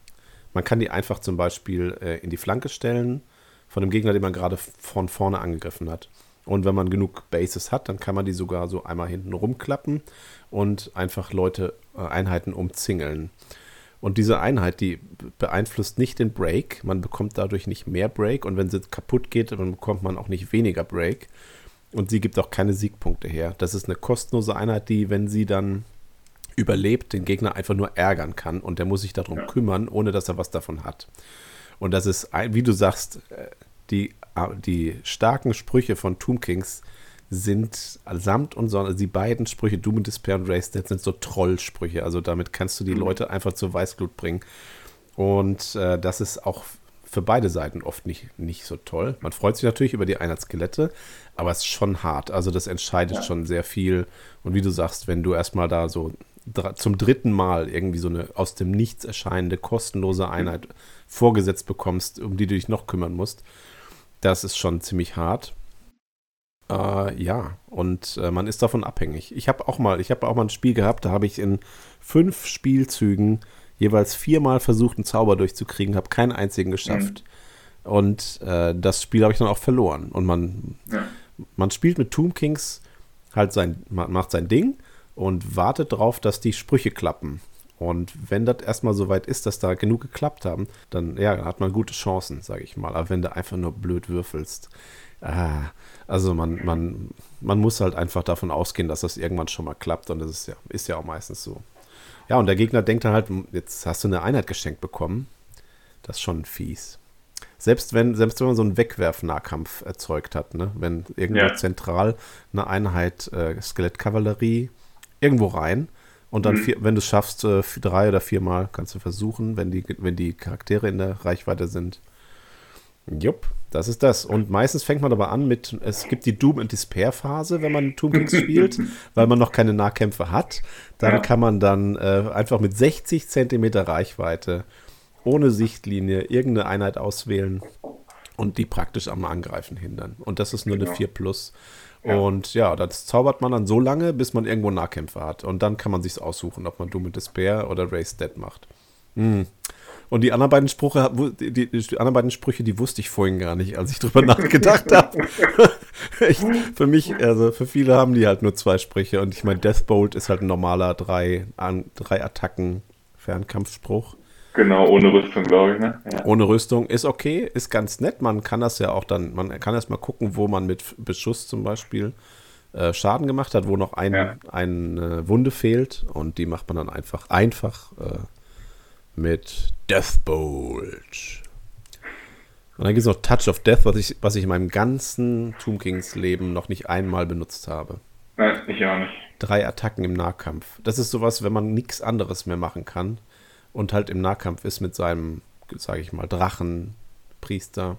man kann die einfach zum Beispiel äh, in die Flanke stellen von dem Gegner, den man gerade von vorne angegriffen hat. Und wenn man genug Bases hat, dann kann man die sogar so einmal hinten rumklappen und einfach Leute, äh, Einheiten umzingeln. Und diese Einheit, die beeinflusst nicht den Break. Man bekommt dadurch nicht mehr Break. Und wenn sie kaputt geht, dann bekommt man auch nicht weniger Break. Und sie gibt auch keine Siegpunkte her. Das ist eine kostenlose Einheit, die, wenn sie dann überlebt, den Gegner einfach nur ärgern kann. Und der muss sich darum ja. kümmern, ohne dass er was davon hat. Und das ist, wie du sagst, äh, die die starken Sprüche von Tomb Kings sind samt und Sonne, also die beiden Sprüche, Doom and Despair und Race Dead, sind so Trollsprüche. Also damit kannst du die mhm. Leute einfach zur Weißglut bringen. Und äh, das ist auch für beide Seiten oft nicht, nicht so toll. Man freut sich natürlich über die Einheitsskelette, aber es ist schon hart. Also das entscheidet ja. schon sehr viel. Und wie du sagst, wenn du erstmal da so zum dritten Mal irgendwie so eine aus dem Nichts erscheinende kostenlose Einheit mhm. vorgesetzt bekommst, um die du dich noch kümmern musst, das ist schon ziemlich hart. Äh, ja, und äh, man ist davon abhängig. Ich habe auch mal, ich habe auch mal ein Spiel gehabt, da habe ich in fünf Spielzügen jeweils viermal versucht, einen Zauber durchzukriegen, habe keinen einzigen geschafft. Mhm. Und äh, das Spiel habe ich dann auch verloren. Und man, ja. man spielt mit Tomb Kings halt sein, macht sein Ding und wartet darauf, dass die Sprüche klappen. Und wenn das erstmal so weit ist, dass da genug geklappt haben, dann ja, hat man gute Chancen, sage ich mal. Aber wenn du einfach nur blöd würfelst, ah, also man, man, man muss halt einfach davon ausgehen, dass das irgendwann schon mal klappt. Und das ist ja, ist ja auch meistens so. Ja, und der Gegner denkt dann halt, jetzt hast du eine Einheit geschenkt bekommen. Das ist schon fies. Selbst wenn, selbst wenn man so einen Wegwerf-Nahkampf erzeugt hat, ne? wenn irgendwo ja. zentral eine Einheit äh, Skelettkavallerie irgendwo rein und dann, mhm. vier, wenn du es schaffst, äh, drei oder viermal kannst du versuchen, wenn die, wenn die Charaktere in der Reichweite sind. Jupp, das ist das. Und meistens fängt man aber an mit, es gibt die Doom- and Despair-Phase, wenn man Tomb Kings spielt, weil man noch keine Nahkämpfe hat. Dann ja. kann man dann äh, einfach mit 60 Zentimeter Reichweite ohne Sichtlinie irgendeine Einheit auswählen und die praktisch am Angreifen hindern. Und das ist nur genau. eine 4 Plus. Und ja, das zaubert man dann so lange, bis man irgendwo Nahkämpfer hat. Und dann kann man sich aussuchen, ob man Doom and Despair oder Race Dead macht. Mhm. Und die anderen beiden Sprüche, die, die, die, anderen beiden Sprüche, die wusste ich vorhin gar nicht, als ich drüber nachgedacht habe. für mich, also für viele haben die halt nur zwei Sprüche. Und ich meine, Deathbolt ist halt ein normaler drei, an, drei Attacken Fernkampfspruch. Genau, ohne Rüstung, glaube ich. Ne? Ja. Ohne Rüstung ist okay, ist ganz nett. Man kann das ja auch dann, man kann erst mal gucken, wo man mit Beschuss zum Beispiel äh, Schaden gemacht hat, wo noch ein, ja. eine äh, Wunde fehlt. Und die macht man dann einfach, einfach äh, mit Deathbolt. Und dann gibt es noch Touch of Death, was ich, was ich in meinem ganzen Tomb Kings Leben noch nicht einmal benutzt habe. Nein, ich auch nicht. Drei Attacken im Nahkampf. Das ist sowas, wenn man nichts anderes mehr machen kann und halt im Nahkampf ist mit seinem, sage ich mal, Drachenpriester,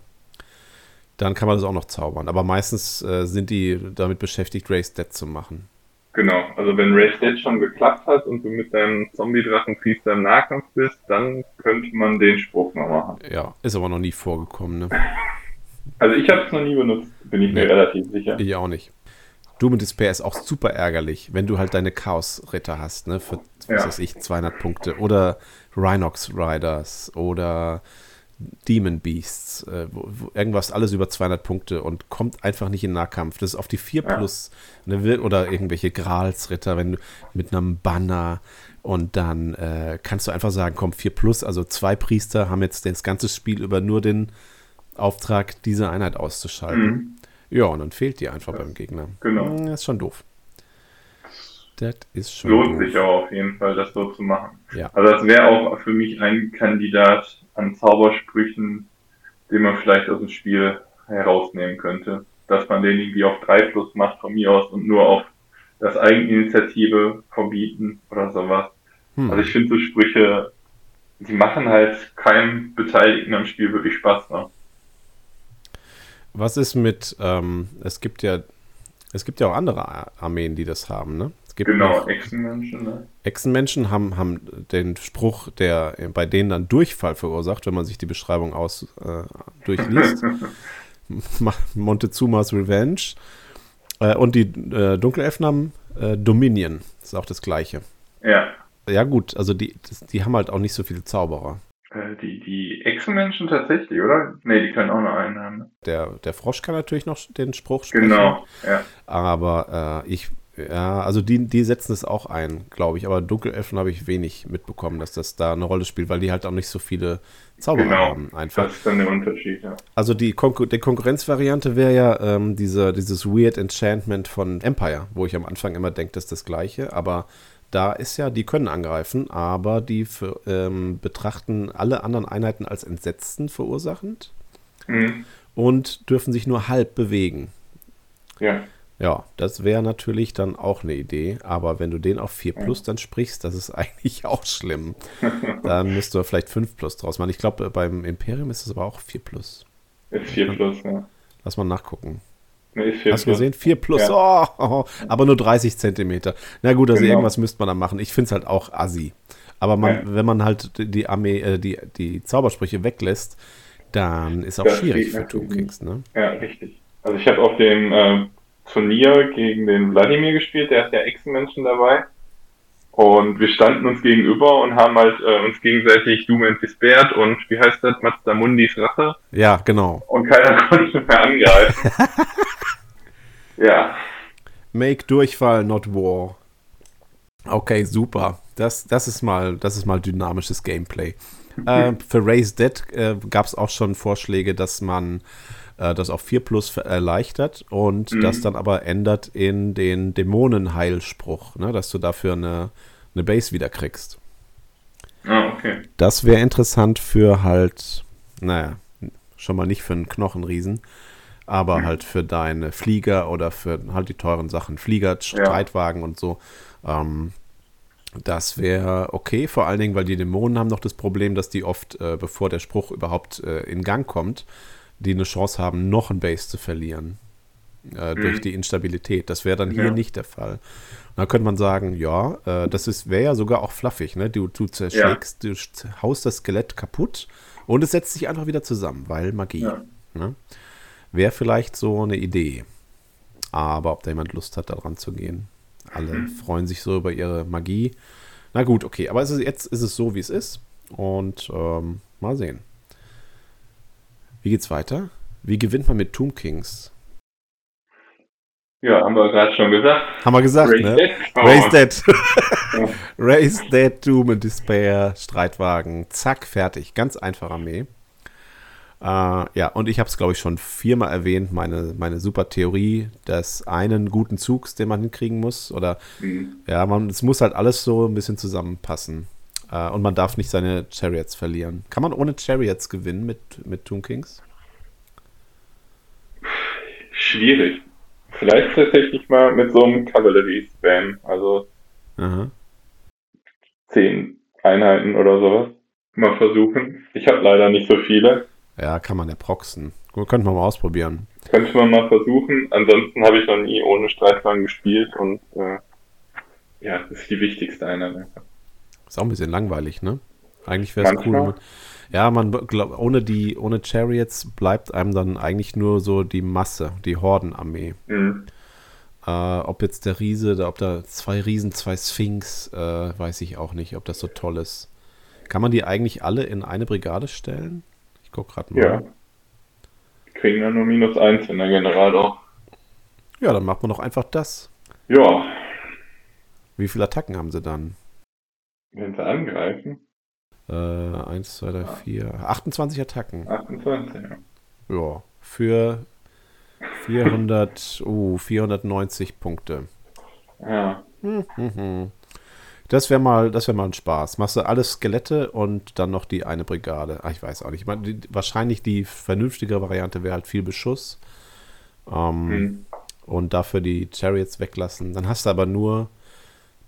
dann kann man das auch noch zaubern. Aber meistens äh, sind die damit beschäftigt, Race Dead zu machen. Genau, also wenn Race Dead schon geklappt hat und du mit deinem Zombie-Drachenpriester im Nahkampf bist, dann könnte man den Spruch noch machen. Ja, ist aber noch nie vorgekommen, ne? Also ich habe es noch nie benutzt, bin ich nee, mir relativ sicher. Ich auch nicht. Doom Despair ist auch super ärgerlich, wenn du halt deine Chaos-Ritter hast, ne, für, was ja. weiß ich, 200 Punkte. Oder Rhinox Riders oder Demon Beasts, äh, wo, wo irgendwas alles über 200 Punkte und kommt einfach nicht in Nahkampf. Das ist auf die 4 ja. plus ne, oder irgendwelche Gralsritter, wenn du mit einem Banner und dann äh, kannst du einfach sagen, komm, 4 plus, also zwei Priester haben jetzt das ganze Spiel über nur den Auftrag, diese Einheit auszuschalten. Mhm. Ja, und dann fehlt die einfach ja. beim Gegner. Genau. Das ist schon doof. Das ist schon Lohnt doof. sich auch auf jeden Fall, das so zu machen. Ja. Also das wäre auch für mich ein Kandidat an Zaubersprüchen, den man vielleicht aus dem Spiel herausnehmen könnte. Dass man den irgendwie auf 3 plus macht von mir aus und nur auf das Eigeninitiative verbieten oder sowas. Hm. Also ich finde so Sprüche, die machen halt keinem Beteiligten am Spiel wirklich Spaß. Ne? Was ist mit, ähm, es gibt ja, es gibt ja auch andere Armeen, die das haben, ne? Gibt genau, Echsenmenschen, ne? Echsenmenschen haben, haben den Spruch, der bei denen dann Durchfall verursacht, wenn man sich die Beschreibung aus äh, durchliest. Montezumas Revenge. Äh, und die äh, Dunkelelfen haben äh, Dominion. Das ist auch das gleiche. Ja. Ja, gut, also die, die haben halt auch nicht so viele Zauberer. Äh, die, die Echsenmenschen tatsächlich, oder? Ne, die können auch nur einen haben. Ne? Der, der Frosch kann natürlich noch den Spruch sprechen. Genau, ja. Aber äh, ich, ja, also die, die setzen es auch ein, glaube ich. Aber Dunkelelfen habe ich wenig mitbekommen, dass das da eine Rolle spielt, weil die halt auch nicht so viele Zauberer genau, haben. Einfach. Das ist dann der Unterschied, ja. Also die, Konkur die Konkurrenzvariante wäre ja ähm, diese, dieses Weird Enchantment von Empire, wo ich am Anfang immer denke, das ist das gleiche, aber da ist ja, die können angreifen, aber die für, ähm, betrachten alle anderen Einheiten als Entsetzen verursachend mhm. und dürfen sich nur halb bewegen. Ja. Ja, das wäre natürlich dann auch eine Idee, aber wenn du den auf 4 plus dann sprichst, das ist eigentlich auch schlimm. dann müsst du vielleicht 5 plus draus machen. Ich glaube, beim Imperium ist es aber auch 4 plus. Ist 4 plus, ja. Lass mal nachgucken. Nee, Hast du gesehen? 4 plus. Ja. Oh, aber nur 30 Zentimeter. Na gut, also genau. irgendwas müsste man da machen. Ich finde es halt auch assi. Aber man, ja. wenn man halt die Armee, äh, die, die Zaubersprüche weglässt, dann ist auch das schwierig für Tomb Kings, ne? Ja, richtig. Also ich habe auf dem äh, Turnier gegen den Wladimir gespielt, der ist ja Echsenmenschen dabei. Und wir standen uns gegenüber und haben halt äh, uns gegenseitig Doom Despaired und wie heißt das, Mazda Mundis Rache. Ja, genau. Und keiner konnte mehr angreifen. ja. Make Durchfall, not War. Okay, super. Das, das, ist, mal, das ist mal dynamisches Gameplay. äh, für Raise Dead äh, gab es auch schon Vorschläge, dass man äh, das auf 4 Plus erleichtert und mhm. das dann aber ändert in den Dämonenheilspruch, ne, dass du dafür eine, eine Base wieder kriegst. Ah, okay. Das wäre interessant für halt, naja, schon mal nicht für einen Knochenriesen, aber mhm. halt für deine Flieger oder für halt die teuren Sachen, Flieger, Streitwagen ja. und so. Ähm, das wäre okay, vor allen Dingen, weil die Dämonen haben noch das Problem, dass die oft, äh, bevor der Spruch überhaupt äh, in Gang kommt, die eine Chance haben, noch ein Base zu verlieren. Äh, mhm. Durch die Instabilität. Das wäre dann hier ja. nicht der Fall. Und da könnte man sagen, ja, äh, das wäre ja sogar auch fluffig, ne? Du, du zerschlägst, ja. du haust das Skelett kaputt und es setzt sich einfach wieder zusammen, weil Magie. Ja. Ne? Wäre vielleicht so eine Idee. Aber ob da jemand Lust hat, da dran zu gehen. Alle mhm. freuen sich so über ihre Magie. Na gut, okay, aber ist, jetzt ist es so, wie es ist. Und ähm, mal sehen. Wie geht's weiter? Wie gewinnt man mit Tomb Kings? Ja, haben wir gerade schon gesagt. Haben wir gesagt, Race ne? Dead. Oh. Race Dead. Race Dead, Doom and Despair, Streitwagen, zack, fertig. Ganz einfache Armee. Uh, ja, und ich habe es, glaube ich, schon viermal erwähnt, meine, meine super Theorie des einen guten Zugs, den man hinkriegen muss. Oder mhm. ja, man, es muss halt alles so ein bisschen zusammenpassen. Äh, und man darf nicht seine Chariots verlieren. Kann man ohne Chariots gewinnen mit, mit Tomb Kings? Schwierig. Vielleicht tatsächlich mal mit so einem Cavalry-Spam. Also Aha. zehn Einheiten oder sowas. Mal versuchen. Ich habe leider nicht so viele. Ja, kann man ja proxen. Könnte man mal ausprobieren. Könnte man mal versuchen. Ansonsten habe ich noch nie ohne Streitwagen gespielt und äh, ja, das ist die wichtigste Einheit. Ist auch ein bisschen langweilig, ne? Eigentlich wäre es cool. Ja, man glaub, ohne die, ohne Chariots bleibt einem dann eigentlich nur so die Masse, die Hordenarmee. Mhm. Äh, ob jetzt der Riese, ob da zwei Riesen, zwei Sphinx, äh, weiß ich auch nicht, ob das so toll ist. Kann man die eigentlich alle in eine Brigade stellen? Ich guck gerade mal. Ja. Die kriegen dann nur minus eins in der General auch. ja, dann macht man doch einfach das. Ja, Wie viele Attacken haben sie dann? Wenn sie angreifen. Äh, 1, 2, 3, 4, 28 Attacken. 28, ja. Ja, für 400, uh, 490 Punkte. Ja, Mhm. Das wäre mal, das wäre mal ein Spaß. Machst du alles Skelette und dann noch die eine Brigade. Ah, ich weiß auch nicht. Ich meine, die, wahrscheinlich die vernünftigere Variante wäre halt viel Beschuss. Ähm, mhm. Und dafür die Chariots weglassen. Dann hast du aber nur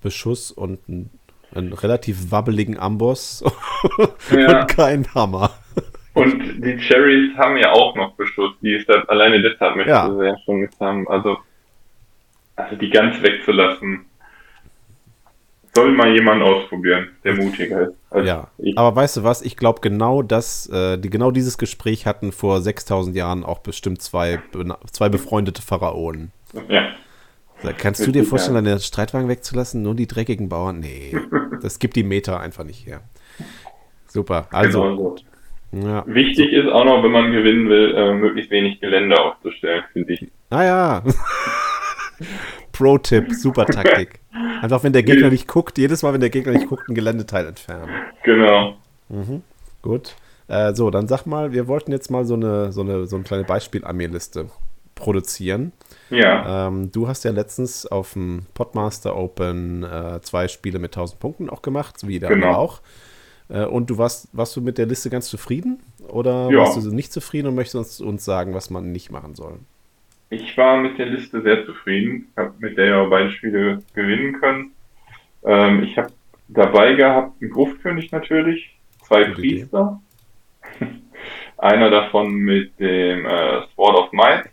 Beschuss und einen, einen relativ wabbeligen Amboss ja. und keinen Hammer. Und die Cherries haben ja auch noch Beschuss. Die ist da, alleine deshalb möchte Ja. sie ja schon mit haben. Also, also die ganz wegzulassen. Soll mal jemand ausprobieren, der mutiger ist. als Ja, ich. aber weißt du was? Ich glaube genau das, äh, die, genau dieses Gespräch hatten vor 6000 Jahren auch bestimmt zwei, zwei befreundete Pharaonen. ja. Kannst du dir vorstellen, deine Streitwagen wegzulassen? Nur die dreckigen Bauern? Nee, das gibt die Meter einfach nicht her. Super, also, Genau ja. Wichtig ist auch noch, wenn man gewinnen will, äh, möglichst wenig Gelände aufzustellen, finde ich. Naja. Pro-Tipp, super Taktik. Einfach, wenn der Gegner nicht guckt, jedes Mal, wenn der Gegner nicht guckt, ein Geländeteil entfernen. Genau. Mhm, gut. Äh, so, dann sag mal, wir wollten jetzt mal so eine, so eine, so eine kleine Beispiel-Armeeliste produzieren. Ja, Ähm, du hast ja letztens auf dem Podmaster Open äh, zwei Spiele mit 1000 Punkten auch gemacht, wie der Genau. andere auch. Äh, und du warst, warst du mit der Liste ganz zufrieden? Oder Ja. warst du nicht zufrieden und möchtest uns, uns sagen, was man nicht machen soll? ich war mit der Liste sehr zufrieden. Habe mit der ja beide Spiele gewinnen können. Ähm, ich habe dabei gehabt einen Gruftkönig natürlich, zwei Gute. Priester. Einer davon mit dem äh, Sword of Might.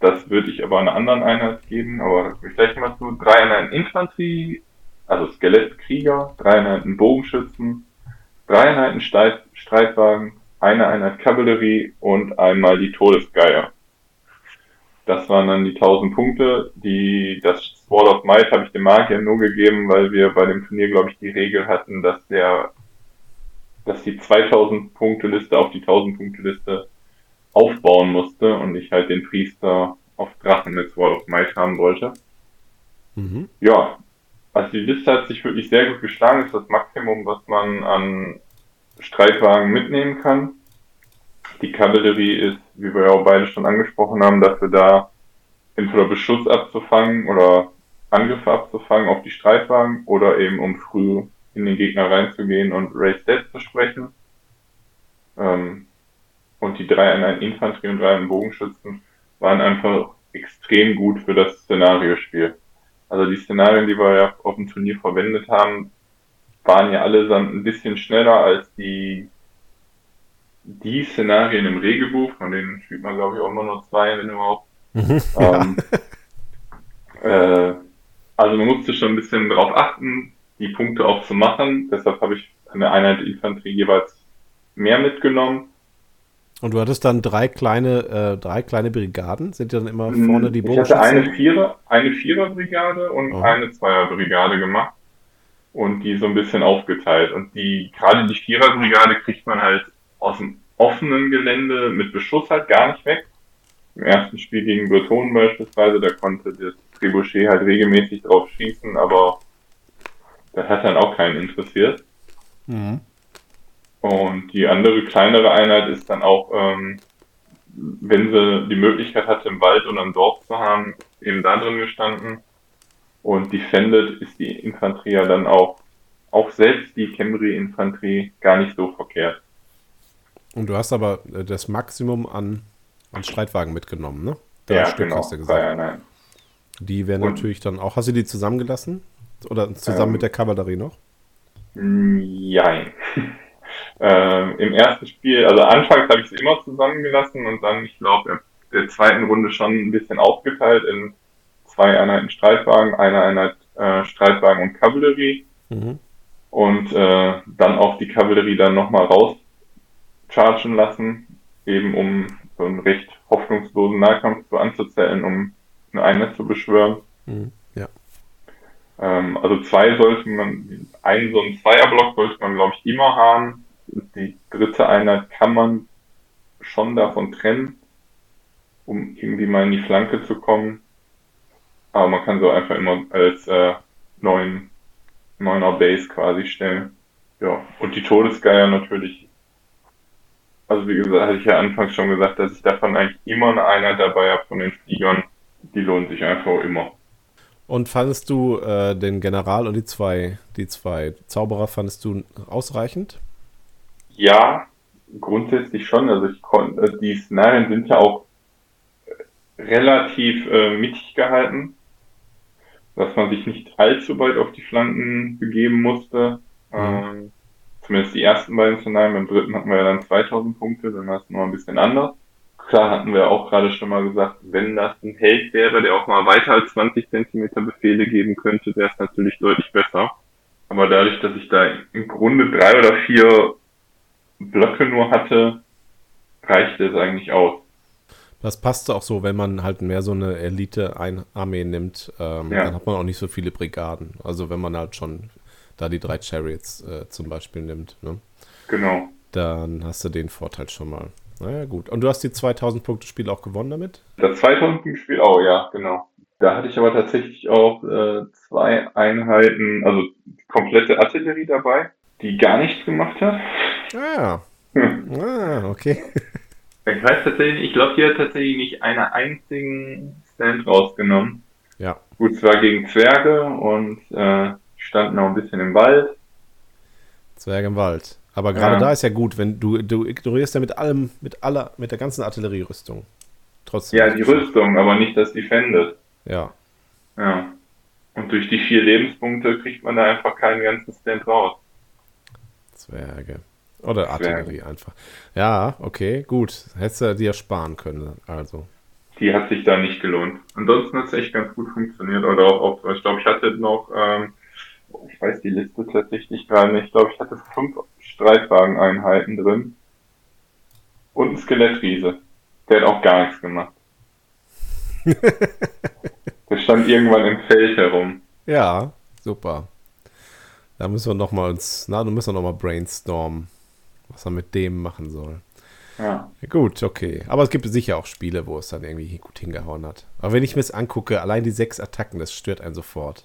Das würde ich aber einer anderen Einheit geben, aber da ich gleich mal zu. Drei Einheiten Infanterie, also Skelettkrieger, drei Einheiten Bogenschützen, drei Einheiten Streit Streitwagen, eine Einheit Kavallerie und einmal die Todesgeier. Das waren dann die 1000 Punkte. Die, das Sword of Might habe ich dem Magier nur gegeben, weil wir bei dem Turnier, glaube ich, die Regel hatten, dass der, dass die 2000 Punkte Liste auf die 1000 Punkte Liste aufbauen musste und ich halt den Priester auf Drachen mit Sword of Might haben wollte. Mhm. Ja, also die Liste hat sich wirklich sehr gut geschlagen. Das ist das Maximum, was man an Streitwagen mitnehmen kann. Die Kavallerie ist, wie wir ja auch beide schon angesprochen haben, dafür da, entweder Beschuss abzufangen oder Angriffe abzufangen auf die Streitwagen oder eben um früh in den Gegner reinzugehen und Race Dead zu sprechen. Ähm, und die drei Einheiten Infanterie und drei Einheiten Bogenschützen waren einfach extrem gut für das Szenariospiel. Also die Szenarien, die wir ja auf dem Turnier verwendet haben, waren ja allesamt ein bisschen schneller als die, die Szenarien im Regelbuch, von denen spielt man glaube ich auch immer nur zwei, wenn überhaupt. Mhm. Ähm, äh, also man musste schon ein bisschen darauf achten, die Punkte auch zu machen. Deshalb habe ich eine Einheit Infanterie jeweils mehr mitgenommen. Und du hattest dann drei kleine, äh, drei kleine Brigaden. Sind ja dann immer vorne die Hm, ich hatte eine Bogenschützen? Vierer, eine Viererbrigade und Oh. eine Zweierbrigade gemacht und die so ein bisschen aufgeteilt. Und die, gerade die Viererbrigade kriegt man halt aus dem offenen Gelände mit Beschuss halt gar nicht weg. Im ersten Spiel gegen Breton beispielsweise, da konnte das Trebuchet halt regelmäßig drauf schießen, aber das hat dann auch keinen interessiert. Mhm. Und die andere kleinere Einheit ist dann auch, ähm, wenn sie die Möglichkeit hatte, im Wald oder im Dorf zu haben, eben da drin gestanden. Und defended ist die Infanterie ja dann auch, auch selbst die Camry-Infanterie gar nicht so verkehrt. Und du hast aber äh, das Maximum an, an Streitwagen mitgenommen, ne? Drei ja, Stück genau, hast du gesagt. Einheiten. Die wären natürlich dann auch. Hast du die zusammengelassen? Oder zusammen Ähm, mit der Kavallerie noch? Jein. ähm, Im ersten Spiel, also anfangs habe ich sie immer zusammengelassen und dann, ich glaube, in der zweiten Runde schon ein bisschen aufgeteilt in zwei Einheiten Streitwagen, eine Einheit äh, Streitwagen und Kavallerie. Mhm. und äh, dann auch die Kavallerie dann nochmal rauschargen lassen, eben um so einen recht hoffnungslosen Nahkampf so anzuzählen, um eine Einheit zu beschwören. Mhm. Ja. Ähm, also zwei sollte man, einen so einen Zweierblock sollte man, glaube ich, immer haben. Die dritte Einheit kann man schon davon trennen, um irgendwie mal in die Flanke zu kommen. Aber man kann so einfach immer als äh, neuen, neuner Base quasi stellen. Ja, und die Todesgeier natürlich. Also wie gesagt, hatte ich ja anfangs schon gesagt, dass ich davon eigentlich immer eine Einheit dabei habe von den Fliegern. Die lohnt sich einfach immer. Und fandest du äh, den General und die zwei, die zwei Zauberer fandest du ausreichend? Ja, grundsätzlich schon. Also ich konnte, äh, die Szenarien sind ja auch relativ äh, mittig gehalten, dass man sich nicht allzu weit auf die Flanken begeben musste. Mhm. Ähm, zumindest die ersten beiden Szenarien. Beim dritten hatten wir ja dann 2000 Punkte, dann war es noch ein bisschen anders. Klar hatten wir auch gerade schon mal gesagt, wenn das ein Held wäre, der auch mal weiter als 20 Zentimeter Befehle geben könnte, wäre es natürlich deutlich besser. Aber dadurch, dass ich da im Grunde drei oder vier Blöcke nur hatte, reichte es eigentlich aus. Das passte auch so, wenn man halt mehr so eine Elite-Armee nimmt, ähm, ja. dann hat man auch nicht so viele Brigaden. Also wenn man halt schon da die drei Chariots äh, zum Beispiel nimmt. Ne? Genau. Dann hast du den Vorteil schon mal. Naja, gut. Und du hast die 2000 Punkte Spiel auch gewonnen damit? Das 2000 Punkte Spiel auch, ja, genau. Da hatte ich aber tatsächlich auch äh, zwei Einheiten, also komplette Artillerie dabei, die gar nichts gemacht hat. Ah, hm. ah okay. Ich weiß tatsächlich, ich glaube, hier hat tatsächlich nicht einen einzigen Stand rausgenommen. Ja. Gut, zwar gegen Zwerge und äh, standen auch ein bisschen im Wald. Zwerge im Wald. Aber gerade ja. da ist ja gut, wenn du, du ignorierst ja mit allem, mit aller, mit der ganzen Artillerierüstung. Trotzdem. Ja, die Rüstung, aber nicht das Defended. Ja. Ja. Und durch die vier Lebenspunkte kriegt man da einfach keinen ganzen Stand raus. Zwerge. Oder Artillerie Zwerge. einfach. Ja, okay, gut. Hättest du dir sparen können, also. Die hat sich da nicht gelohnt. Ansonsten hat es echt ganz gut funktioniert. Oder auch, auch ich glaube, ich hatte noch, ähm, ich weiß die Liste tatsächlich gerade nicht, ich glaube, ich hatte fünf Streitwageneinheiten drin. Und ein Skelettriese. Der hat auch gar nichts gemacht. Der stand irgendwann im Feld herum. Ja, super. Da müssen wir noch mal uns, na, du müssen wir noch mal brainstormen was man mit dem machen soll. Ja. Gut, okay. Aber es gibt sicher auch Spiele, wo es dann irgendwie gut hingehauen hat. Aber wenn ich mir das angucke, allein die sechs Attacken, das stört einen sofort.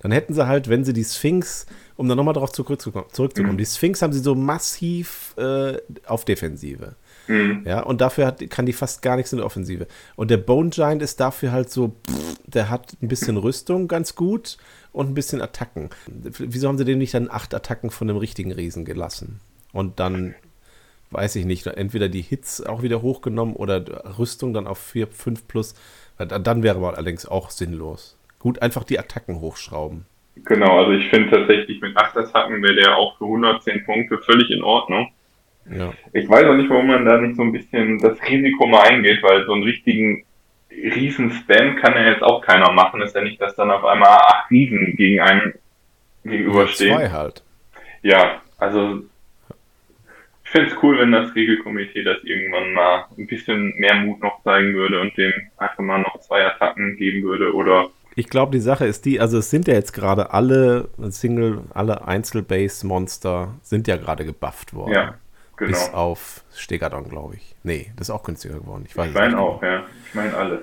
Dann hätten sie halt, wenn sie die Sphinx, um dann nochmal darauf zurückzukommen, zurückzukommen, mhm. die Sphinx haben sie so massiv äh, auf Defensive. Mhm. Ja, und dafür hat, kann die fast gar nichts in der Offensive. Und der Bone Giant ist dafür halt so, pff, der hat ein bisschen Rüstung ganz gut und ein bisschen Attacken. Wieso haben sie dem nicht dann acht Attacken von dem richtigen Riesen gelassen? Und dann weiß ich nicht, entweder die Hits auch wieder hochgenommen oder Rüstung dann auf 4, 5 plus. Dann wäre aber allerdings auch sinnlos. Gut, einfach die Attacken hochschrauben. Genau, also ich finde tatsächlich mit 8 Attacken wäre der auch für 110 Punkte völlig in Ordnung. Ja. Ich weiß auch nicht, warum man da nicht so ein bisschen das Risiko mal eingeht, weil so einen richtigen riesen Spam kann ja jetzt auch keiner machen. Ist ja nicht, dass dann auf einmal acht Riesen gegen einen gegenüberstehen. Ja, zwei halt. Ja, also fände es cool, wenn das Regelkomitee das irgendwann mal ein bisschen mehr Mut noch zeigen würde und dem einfach mal noch zwei Attacken geben würde oder. Ich glaube, die Sache ist die, also es sind ja jetzt gerade alle Single, alle Einzelbase-Monster sind ja gerade gebufft worden. Ja, genau. Bis auf Stegadon, glaube ich. Nee, das ist auch günstiger geworden. Ich, weiß ich meine auch, ja. Ich meine alles.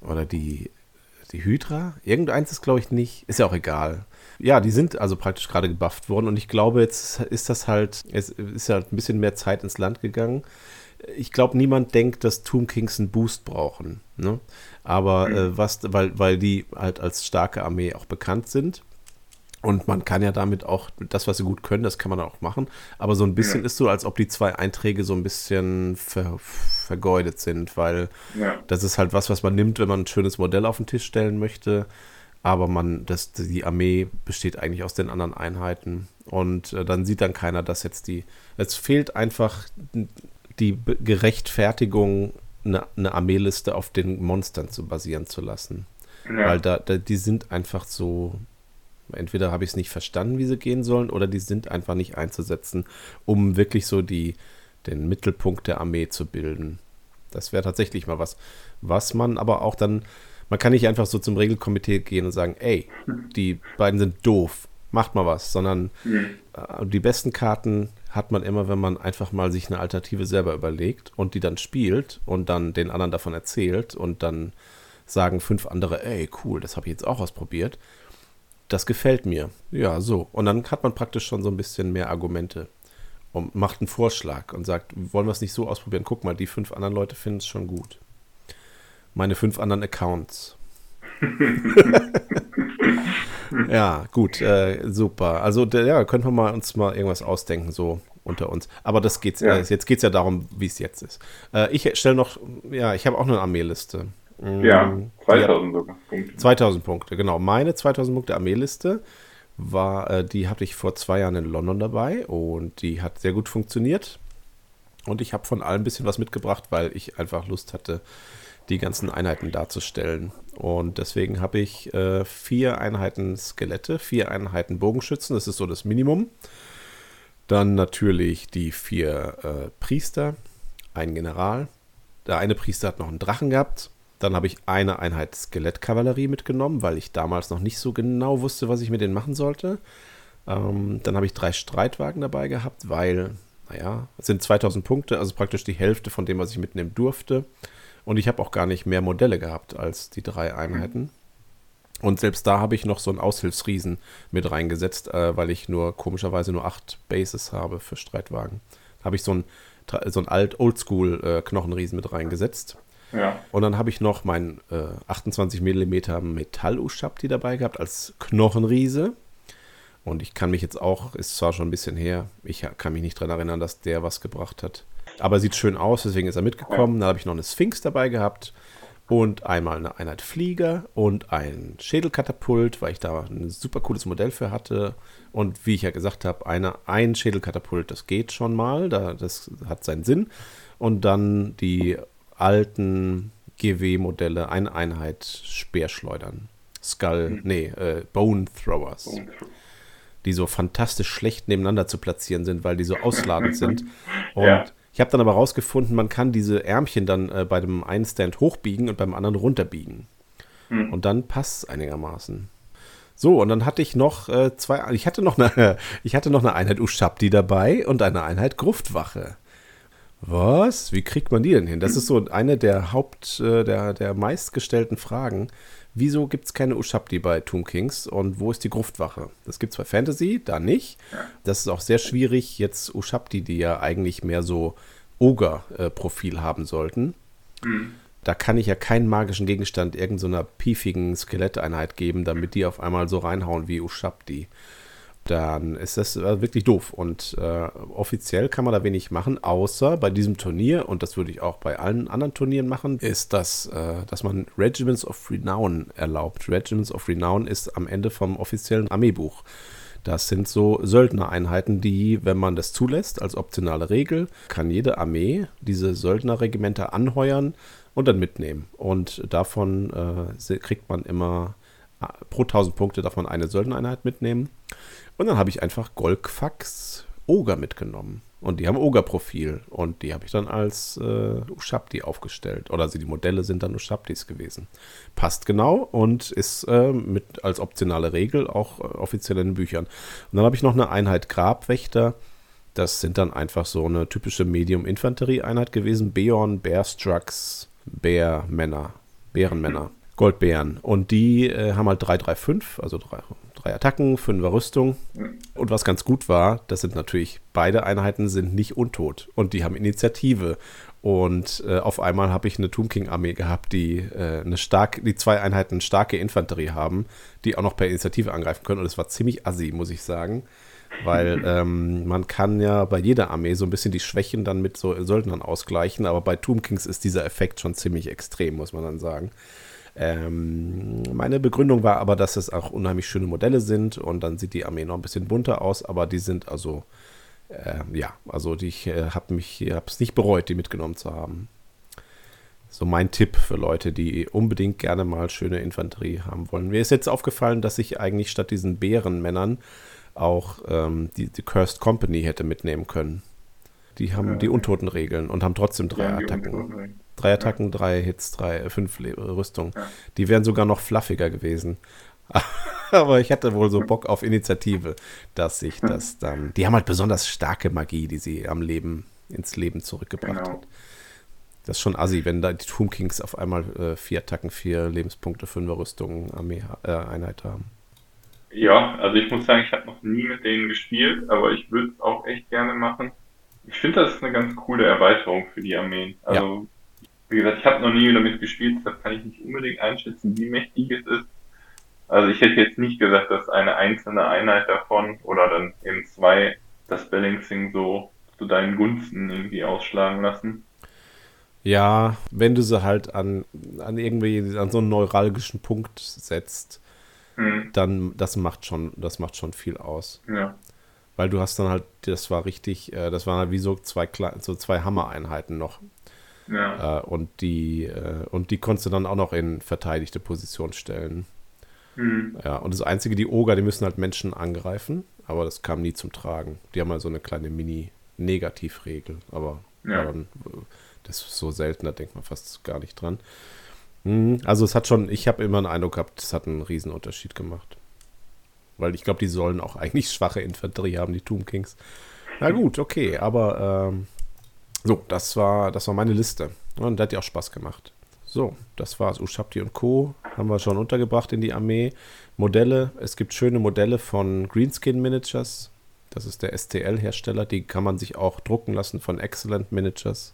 Oder die, die Hydra? Irgendeins ist, glaube ich, nicht. Ist ja auch egal. Ja, die sind also praktisch gerade gebufft worden und ich glaube, jetzt ist das halt, es ist ja ein bisschen mehr Zeit ins Land gegangen. Ich glaube, niemand denkt, dass Tomb Kings einen Boost brauchen. Ne? Aber mhm. äh, was, weil, weil die halt als starke Armee auch bekannt sind. Und man kann ja damit auch das, was sie gut können, das kann man auch machen. Aber so ein bisschen ja. ist so, als ob die zwei Einträge so ein bisschen ver, vergeudet sind, weil ja. das ist halt was, was man nimmt, wenn man ein schönes Modell auf den Tisch stellen möchte aber man, das, die Armee besteht eigentlich aus den anderen Einheiten und äh, dann sieht dann keiner, dass jetzt die, es fehlt einfach die Gerechtfertigung, eine, eine Armeeliste auf den Monstern zu basieren zu lassen. Ja. Weil da, da, die sind einfach so, Entweder habe ich es nicht verstanden, wie sie gehen sollen, oder die sind einfach nicht einzusetzen, um wirklich so die, den Mittelpunkt der Armee zu bilden. Das wäre tatsächlich mal was, was man aber auch dann, man kann nicht einfach so zum Regelkomitee gehen und sagen, ey, die beiden sind doof, macht mal was, sondern mhm. äh, die besten Karten hat man immer, wenn man einfach mal sich eine Alternative selber überlegt und die dann spielt und dann den anderen davon erzählt und dann sagen fünf andere, ey, cool, das habe ich jetzt auch ausprobiert. Das gefällt mir. Ja, so. Und dann hat man praktisch schon so ein bisschen mehr Argumente und macht einen Vorschlag und sagt, wollen wir es nicht so ausprobieren? Guck mal, die fünf anderen Leute finden es schon gut. Meine fünf anderen Accounts. ja, gut, äh, super. Also ja, können wir mal uns mal irgendwas ausdenken, so unter uns. Aber das geht's, ja. äh, jetzt geht es ja darum, wie es jetzt ist. Äh, ich stelle noch, ja, ich habe auch eine Armeeliste. Ja, 2000 sogar. Punkte. 2000 Punkte, genau. Meine 2000 Punkte Armeeliste war, äh, die hatte ich vor zwei Jahren in London dabei und die hat sehr gut funktioniert. Und ich habe von allem ein bisschen was mitgebracht, weil ich einfach Lust hatte, die ganzen Einheiten darzustellen. Und deswegen habe ich äh, vier Einheiten Skelette, vier Einheiten Bogenschützen, das ist so das Minimum. Dann natürlich die vier äh, Priester, ein General. Der eine Priester hat noch einen Drachen gehabt. Dann habe ich eine Einheit Skelettkavallerie mitgenommen, weil ich damals noch nicht so genau wusste, was ich mit denen machen sollte. Ähm, dann habe ich drei Streitwagen dabei gehabt, weil, naja, es sind 2000 Punkte, also praktisch die Hälfte von dem, was ich mitnehmen durfte. Und ich habe auch gar nicht mehr Modelle gehabt als die drei Einheiten. Und selbst da habe ich noch so einen Aushilfsriesen mit reingesetzt, äh, weil ich nur komischerweise nur acht Bases habe für Streitwagen. Da habe ich so einen, so einen alt Oldschool-Knochenriesen äh, mit reingesetzt. Ja. Und dann habe ich noch meinen äh, 28 mm Metall-Ushabti dabei gehabt als Knochenriese. Und ich kann mich jetzt auch, ist zwar schon ein bisschen her, ich kann mich nicht daran erinnern, dass der was gebracht hat. Aber sieht schön aus, deswegen ist er mitgekommen. Dann habe ich noch eine Sphinx dabei gehabt und einmal eine Einheit Flieger und ein Schädelkatapult, weil ich da ein super cooles Modell für hatte. Und wie ich ja gesagt habe, eine, ein Schädelkatapult, das geht schon mal, da, das hat seinen Sinn. Und dann die alten GW-Modelle, eine Einheit Speerschleudern. Skull, mhm. nee, äh, Bone Throwers. Die so fantastisch schlecht nebeneinander zu platzieren sind, weil die so ausladend sind. Und ja. Ich habe dann aber rausgefunden, man kann diese Ärmchen dann äh, bei dem einen Stand hochbiegen und beim anderen runterbiegen. Hm. Und dann passt es einigermaßen. So, und dann hatte ich noch äh, zwei, ich hatte noch eine, ich hatte noch eine Einheit Ushabti dabei und eine Einheit Gruftwache. Was? Wie kriegt man die denn hin? Das ist so eine der Haupt, äh, der, der meistgestellten Fragen wieso gibt es keine Ushabti bei Tomb Kings und wo ist die Gruftwache? Das gibt es bei Fantasy, da nicht. Das ist auch sehr schwierig, jetzt Ushabti, die ja eigentlich mehr so Ogre-Profil haben sollten. Mhm. Da kann ich ja keinen magischen Gegenstand irgendeiner so piefigen Skeletteinheit geben, damit die auf einmal so reinhauen wie Ushabti dann ist das äh, wirklich doof. Und äh, offiziell kann man da wenig machen, außer bei diesem Turnier, und das würde ich auch bei allen anderen Turnieren machen, ist, dass, äh, dass man Regiments of Renown erlaubt. Regiments of Renown ist am Ende vom offiziellen Armeebuch. Das sind so Söldnereinheiten, die, wenn man das zulässt, als optionale Regel, kann jede Armee diese Söldnerregimenter anheuern und dann mitnehmen. Und davon äh, kriegt man immer äh, pro 1000 Punkte davon eine Söldnereinheit mitnehmen. Und dann habe ich einfach Golkfax Oger mitgenommen. Und die haben Oger-Profil. Und die habe ich dann als äh, Ushabti aufgestellt. Oder also die Modelle sind dann Ushabtis gewesen. Passt genau und ist äh, mit als optionale Regel auch äh, offiziell in den Büchern. Und dann habe ich noch eine Einheit Grabwächter. Das sind dann einfach so eine typische Medium-Infanterie-Einheit gewesen. Beorn, Bearstrucks, Bärmänner, Bärenmänner, Goldbären. Und die äh, haben halt 335, also drei, drei Attacken, fünfer Rüstung. Und was ganz gut war, das sind natürlich, beide Einheiten sind nicht untot und die haben Initiative. Und äh, auf einmal habe ich eine Tomb King Armee gehabt, die äh, eine starke, die zwei Einheiten starke Infanterie haben, die auch noch per Initiative angreifen können. Und es war ziemlich assi, muss ich sagen. Weil ähm, man kann ja bei jeder Armee so ein bisschen die Schwächen dann mit so Söldnern ausgleichen, aber bei Tomb Kings ist dieser Effekt schon ziemlich extrem, muss man dann sagen. Ähm, meine Begründung war aber, dass es auch unheimlich schöne Modelle sind und dann sieht die Armee noch ein bisschen bunter aus, aber die sind also, äh, ja, also die, ich äh, habe mich, habe es nicht bereut, die mitgenommen zu haben. so mein Tipp für Leute, die unbedingt gerne mal schöne Infanterie haben wollen. Mir ist jetzt aufgefallen, dass ich eigentlich statt diesen Bärenmännern auch ähm, die, die Cursed Company hätte mitnehmen können. Die haben ja. die Untotenregeln und haben trotzdem drei ja, Attacken. Drei Attacken, ja. drei Hits, drei, äh, fünf Rüstungen. Die wären sogar noch fluffiger gewesen. Aber ich hatte wohl so Bock auf Initiative, dass ich das dann. Die haben halt besonders starke Magie, die sie am Leben, ins Leben zurückgebracht genau. hat. Das ist schon assi, wenn da die Tomb Kings auf einmal äh, vier Attacken, vier Lebenspunkte, fünf Rüstungen, Armee, äh, Einheit haben. Ja, also ich muss sagen, ich habe noch nie mit denen gespielt, aber ich würde es auch echt gerne machen. Ich finde, das ist eine ganz coole Erweiterung für die Armeen. Also, ja. Wie gesagt, ich habe noch nie damit gespielt, deshalb kann ich nicht unbedingt einschätzen, wie mächtig es ist. Also ich hätte jetzt nicht gesagt, dass eine einzelne Einheit davon oder dann eben zwei das Balancing so zu deinen Gunsten irgendwie ausschlagen lassen. Ja, wenn du sie halt an, an irgendwie an so einen neuralgischen Punkt setzt, hm. dann das macht schon, das macht schon viel aus. Ja. Weil du hast dann halt, das war richtig, äh, das waren halt wie so zwei so zwei Hammereinheiten noch. Ja. Äh, und die, äh, und die konntest du dann auch noch in verteidigte Position stellen. Mhm. Ja, und das Einzige, die Oger, die müssen halt Menschen angreifen, aber das kam nie zum Tragen. Die haben halt so eine kleine Mini-Negativregel, aber ja. dann, das ist so selten, da denkt man fast gar nicht dran. Mhm, also es hat schon, ich habe immer einen Eindruck gehabt, es hat einen Riesenunterschied gemacht. Weil ich glaube, die sollen auch eigentlich schwache Infanterie haben, die Tomb Kings. Na gut, okay, aber ähm, so, das war, das war meine Liste. Und das hat ja auch Spaß gemacht. So, das war's. Ushabti und Co. haben wir schon untergebracht in die Armee. Modelle, es gibt schöne Modelle von Greenskin Miniatures. Das ist der STL-Hersteller. Die kann man sich auch drucken lassen von Excellent Miniatures.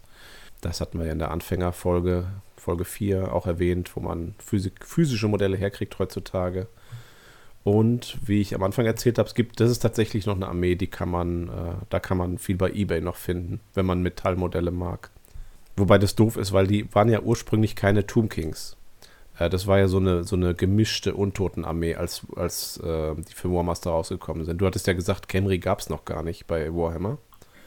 Das hatten wir ja in der Anfängerfolge, Folge 4, auch erwähnt, wo man physische Modelle herkriegt heutzutage. Und wie ich am Anfang erzählt habe, es gibt, das ist tatsächlich noch eine Armee, die kann man, äh, da kann man viel bei eBay noch finden, wenn man Metallmodelle mag. Wobei das doof ist, weil die waren ja ursprünglich keine Tomb Kings. Äh, das war ja so eine, so eine gemischte Untotenarmee, als, als äh, die für Warmaster rausgekommen sind. Du hattest ja gesagt, Camry gab es noch gar nicht bei Warhammer.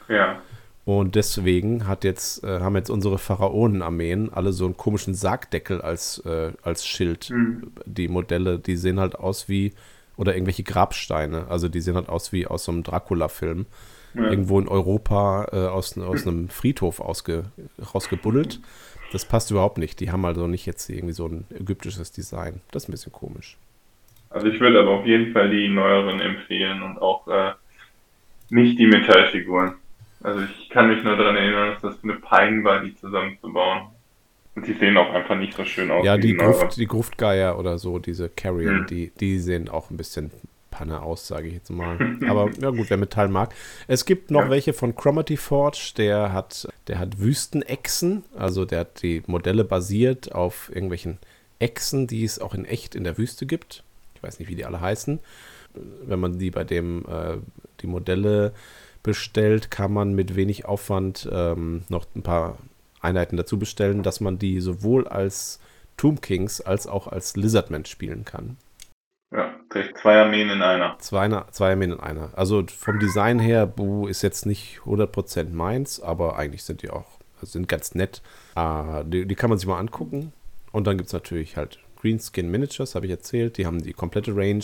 Ja. Und deswegen hat jetzt, äh, haben jetzt unsere Pharaonenarmeen alle so einen komischen Sargdeckel als, äh, als Schild. Mhm. Die Modelle, die sehen halt aus wie, oder irgendwelche Grabsteine. Also die sehen halt aus wie aus so einem Dracula-Film ja. irgendwo in Europa äh, aus, aus einem Friedhof ausge, rausgebuddelt. Das passt überhaupt nicht. Die haben also nicht jetzt irgendwie so ein ägyptisches Design. Das ist ein bisschen komisch. Also ich würde aber auf jeden Fall die neueren empfehlen und auch äh, nicht die Metallfiguren. Also ich kann mich nur daran erinnern, dass das eine Pein war, die zusammenzubauen. Und die sehen auch einfach nicht so schön aus. Ja, die, Gruft, die Gruftgeier oder so, diese Carrion, hm. die, die sehen auch ein bisschen Panne aus, sage ich jetzt mal. Aber ja gut, wer Metall mag. Es gibt noch ja. welche von Cromarty Forge, der hat, der hat Wüstenechsen, also der hat die Modelle basiert auf irgendwelchen Echsen, die es auch in echt in der Wüste gibt. Ich weiß nicht, wie die alle heißen. Wenn man die bei dem äh, die Modelle bestellt, kann man mit wenig Aufwand ähm, noch ein paar Einheiten dazu bestellen, dass man die sowohl als Tomb Kings als auch als Lizardman spielen kann. Ja, zwei Armeen in einer. Zwei, zwei Armeen in einer. Also vom Design her, Bu ist jetzt nicht 100% meins, aber eigentlich sind die auch, sind ganz nett. Uh, die, die, kann man sich mal angucken. Und dann gibt es natürlich halt Greenskin Miniatures, habe ich erzählt. Die haben die komplette Range.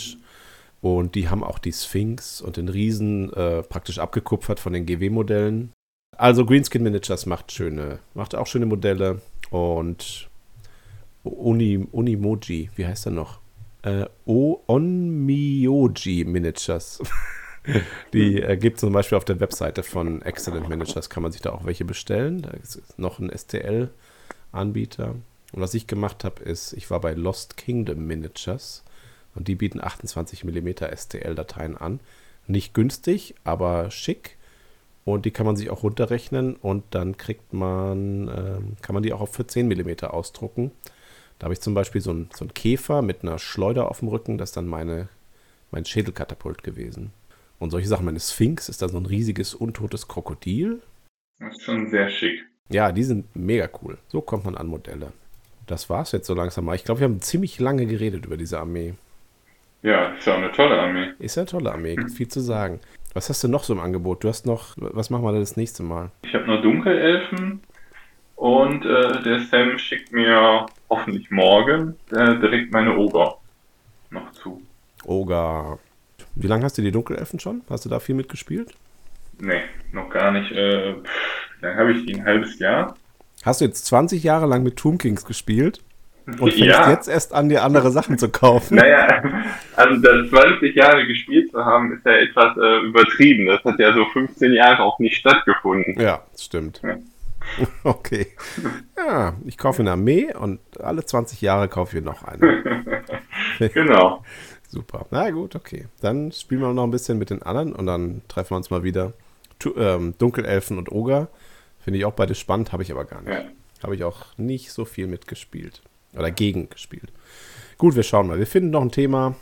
Und die haben auch die Sphinx und den Riesen äh, praktisch abgekupfert von den GW-Modellen. Also Greenskin Miniatures macht schöne, macht auch schöne Modelle. Und Uni, Unimoji, wie heißt er noch? äh, Onmyoji Miniatures. Die äh, gibt es zum Beispiel auf der Webseite von Excellent Managers, kann man sich da auch welche bestellen. Da ist noch ein STL-Anbieter. Und was ich gemacht habe, ist, ich war bei Lost Kingdom Miniatures und die bieten 28 mm STL-Dateien an. Nicht günstig, aber schick. Und die kann man sich auch runterrechnen und dann kriegt man, äh, kann man die auch auf für 10 mm ausdrucken. Da habe ich zum Beispiel so einen so Käfer mit einer Schleuder auf dem Rücken, das ist dann meine, mein Schädelkatapult gewesen. Und solche Sachen, meine Sphinx ist da so ein riesiges, untotes Krokodil. Das ist schon sehr schick. Ja, die sind mega cool. So kommt man an Modelle. Das war's jetzt so langsam mal. Ich glaube, wir haben ziemlich lange geredet über diese Armee. Ja, ist ja auch eine tolle Armee. Ist ja eine tolle Armee, gibt viel zu sagen. Was hast du noch so im Angebot? Du hast noch, was machen wir denn das nächste Mal? Ich habe noch Dunkelelfen, Und äh, der Sam schickt mir hoffentlich morgen äh, direkt meine Oger noch zu. Oger. Wie lange hast du die Dunkelelfen schon? Hast du da viel mitgespielt? Nee, noch gar nicht. Äh, dann habe ich die ein halbes Jahr. Hast du jetzt 20 Jahre lang mit Tomb Kings gespielt? Und fängst Ja. jetzt erst an, dir andere Sachen zu kaufen? Naja, also das 20 Jahre gespielt zu haben, ist ja etwas äh, übertrieben. Das hat ja so 15 Jahre auch nicht stattgefunden. Ja, stimmt. Ja. Okay. Ja, ich kaufe eine Armee und alle 20 Jahre kaufe ich noch eine. Genau. Super. Na gut, okay. Dann spielen wir noch ein bisschen mit den anderen und dann treffen wir uns mal wieder. Tu ähm, Dunkelelfen und Oger. Finde ich auch beide spannend, habe ich aber gar nicht. Ja. Habe ich auch nicht so viel mitgespielt. Oder gegen gespielt. Gut, wir schauen mal. Wir finden noch ein Thema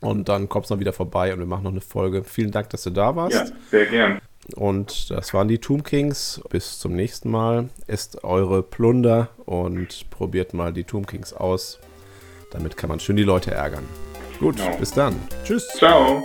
und dann kommst du noch wieder vorbei und wir machen noch eine Folge. Vielen Dank, dass du da warst. ja, sehr gern. Und das waren die Tomb Kings. Bis zum nächsten Mal. Esst eure Plunder und probiert mal die Tomb Kings aus. Damit kann man schön die Leute ärgern. Gut, Genau. bis dann. Tschüss. Ciao.